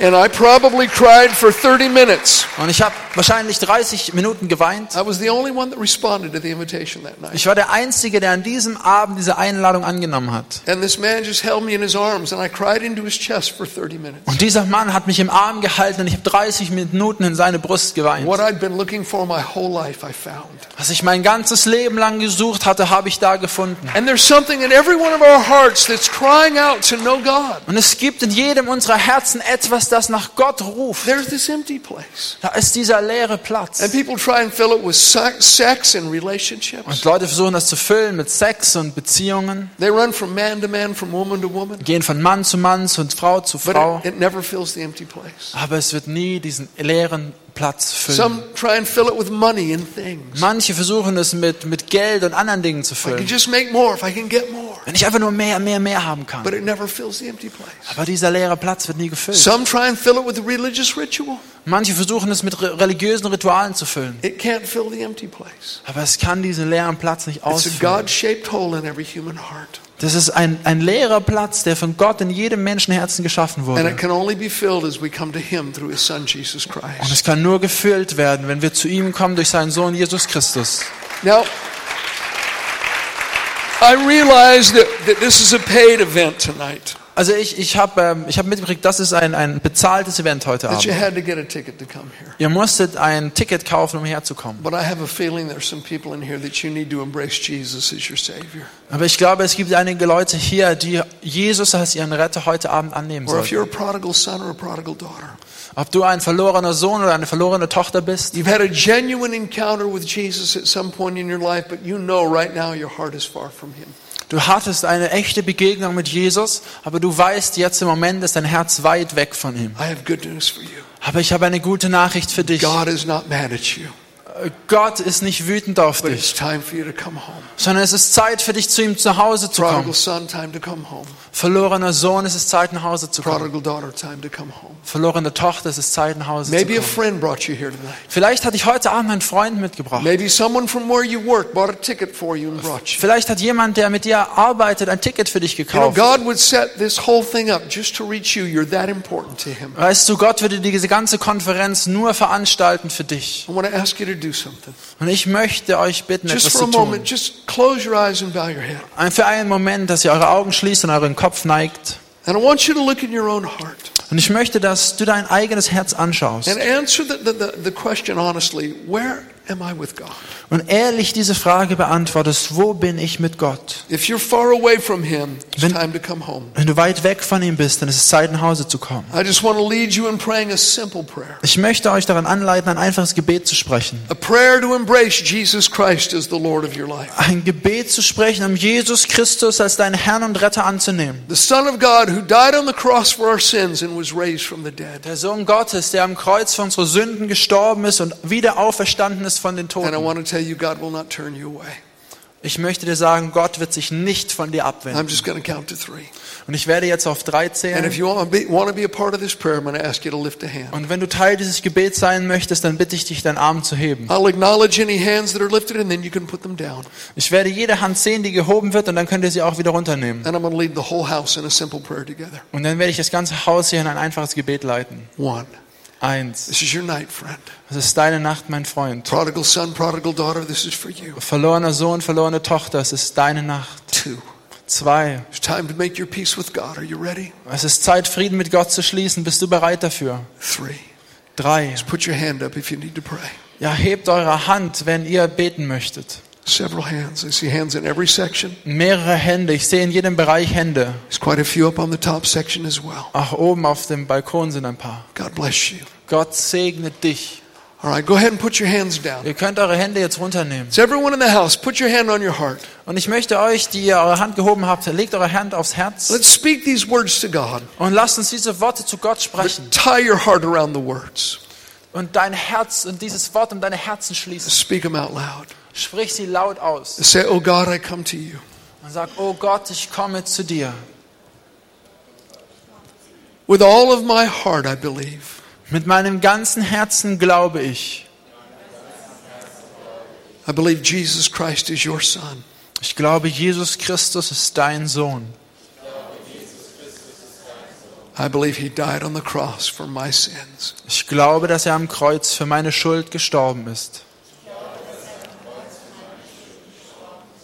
And I probably cried for 30 minutes. Und ich habe wahrscheinlich 30 Minuten geweint. I was the only one that responded to the invitation that night. Ich war der Einzige, der an diesem Abend diese Einladung angenommen hat. And this man just held me in his arms, and I cried into his chest for 30 minutes. Und dieser Mann hat mich im Arm gehalten und ich habe 30 Minuten in seine Brust geweint. What I'd been looking for my whole life, I found. Was ich mein ganzes Leben lang gesucht hatte, habe ich da gefunden. And there's something in every one of our hearts that's crying out to know God. Und es gibt in jedem unserer Herzen etwas, das nach Gott ruft. There's this empty place. Da ist dieser leere Platz. And people try and fill it with se- sex and Und relationships. Leute versuchen das zu füllen mit Sex und Beziehungen, They run from man to man, from woman to woman. gehen von Mann zu Mann, von Frau zu But Frau. it, it never fills the empty place. Aber es wird nie diesen leeren Platz füllen. Some try and fill it with money and things. Manche versuchen es mit, mit Geld und anderen Dingen zu If I can füllen. just make more, if I can get more. Wenn ich einfach nur mehr, mehr, mehr haben But kann. it never fills the empty place. Aber dieser leere Platz wird nie gefüllt. Some try and fill it with a religious ritual. Manche versuchen es mit re- religiösen Ritualen zu füllen. It can't fill the empty place. Aber es kann diesen leeren Platz nicht It's a ausfüllen. God-shaped hole in every human heart. Das ist ein, ein leerer Platz, der von Gott in jedem Menschenherzen geschaffen And it wurde. can only be filled as we come to Him through His Son, Jesus Und es kann nur gefüllt werden, wenn wir zu ihm kommen durch seinen Sohn Jesus Christus. Now, I realize that, that this is a paid event tonight, Also ich, ich habe ähm, ich hab mitgekriegt, das ist ein, ein bezahltes Event heute that you Abend. had to get a ticket to come here. Ihr musstet ein Ticket kaufen, um herzukommen. But I have a feeling there's some people in here that you need to embrace Jesus as your Savior. Aber ich glaube, es gibt einige Leute hier, die Jesus als ihren Retter heute Abend annehmen Or if sollten. you're a prodigal son or a prodigal daughter, Ob du ein verlorener Sohn oder eine verlorene Tochter bist, you've had a genuine encounter with Jesus at some point in your life, but you know right now your heart is far from Him. du hattest eine echte Begegnung mit Jesus, aber du weißt jetzt im Moment, ist dein Herz weit weg von ihm. I have good news for you. Aber ich habe eine gute Nachricht für dich. God is not mad at you, Gott ist nicht wütend auf dich, sondern es ist Zeit für dich, zu ihm zu Hause zu kommen. Verlorener Sohn, es ist Zeit, nach Hause zu kommen. Verlorene Tochter, es ist Zeit, nach Hause zu kommen. Vielleicht hat dich heute Abend ein Freund mitgebracht. Vielleicht hat jemand, der mit dir arbeitet, ein Ticket für dich gekauft. Weißt du, Gott würde diese ganze Konferenz nur veranstalten für dich. I want to ask you to do something. Und ich möchte euch bitten, Just etwas for a zu tun. moment, just close your eyes and bow your head. Für einen Moment, dass ihr eure Augen schließt und euren Kopf neigt. And I want you to look in your own heart Und ich möchte, dass du dein eigenes Herz anschaust. and answer the, the, the, the question honestly where am I with God? und ehrlich diese Frage beantwortest, wo bin ich mit Gott? If you're far away from Him, it's Wenn- time to come home. Wenn du weit weg von ihm bist, dann ist es Zeit, nach Hause zu kommen. I just want to lead you in praying a simple prayer. Ich möchte euch daran anleiten, ein einfaches Gebet zu sprechen. A prayer to embrace Jesus Christ as the Lord of your life. Ein Gebet zu sprechen, um Jesus Christus als deinen Herrn und Retter anzunehmen. The Son of God who died on the cross for our sins and was raised from the dead. Der Sohn Gottes, der am Kreuz für unsere Sünden gestorben ist und wieder auferstanden ist von den And I Toten. want to tell you, God will not turn you away. Ich möchte dir sagen, Gott wird sich nicht von dir I'm abwenden. just going to count to three. Und ich werde jetzt auf drei zählen. Und wenn du Teil dieses Gebets sein möchtest, dann bitte ich dich, deinen Arm zu heben. Ich werde jede Hand sehen, die gehoben wird, und dann könnt ihr sie auch wieder runternehmen. Und dann werde ich das ganze Haus hier in ein einfaches Gebet leiten. One. Eins. This is your night, friend. Es ist deine Nacht, mein Freund. Prodigal son, prodigal daughter, this is for you. Verlorener Sohn, verlorene Tochter, es ist deine Nacht. Two. Zwei. It's time to make your peace with God. Are you ready? Es ist Zeit, Frieden mit Gott zu schließen. Bist du bereit dafür? Three. Drei. Put your hand up if you need to pray. Ja, hebt eure Hand, wenn ihr beten möchtet. Several hands. I see hands in every section. Mehrere Hände. Ich sehe in jedem Bereich Hände. There's quite a few up on the top section as well. Auch oben auf dem Balkon sind ein paar. God bless you. Gott segne dich. All right, go ahead and put your hands down. Ihr könnt eure Hände jetzt runternehmen. So everyone in the house, put your hand on your heart. Und ich möchte euch, die ihr eure Hand gehoben habt, legt eure Hand aufs Herz Let's speak these words to God. und lasst uns diese Worte zu Gott sprechen. Tie your heart around the words. Und dein Herz und dieses Wort um deine Herzen schließen. Speak them out loud. Sprich sie laut aus Say, Oh God, I come to you. und sag, oh Gott, ich komme zu dir. With all of my heart, I believe. Mit meinem ganzen Herzen glaube ich. I believe Jesus Christ is your Son. Ich glaube, Jesus Christus ist dein Sohn. I believe He died on the cross for my sins. Ich glaube, dass er am Kreuz für meine Schuld gestorben ist.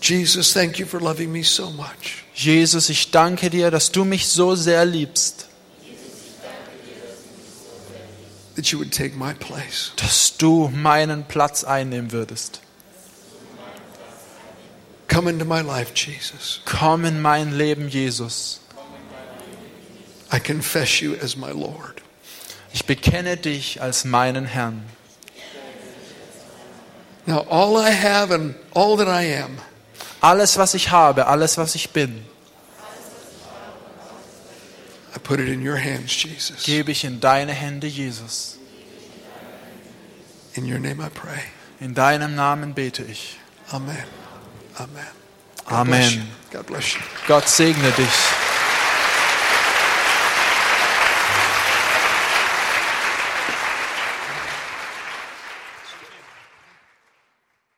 Jesus, thank you for loving me so much. Jesus, ich danke dir, dass du mich so sehr liebst, That you would take my place. Dass du meinen Platz einnehmen würdest. Come into my life, Jesus. Komm in mein Leben, Jesus. I confess you as my Lord. Ich bekenne dich als meinen Herrn. Now, all I have and all that I am, Alles, was ich habe, alles, was ich bin, I put it in your hands, Jesus. gebe ich in deine Hände, Jesus. In your name I pray. In deinem Namen bete ich. Amen. Amen. God bless. Amen. God bless you. Gott segne dich.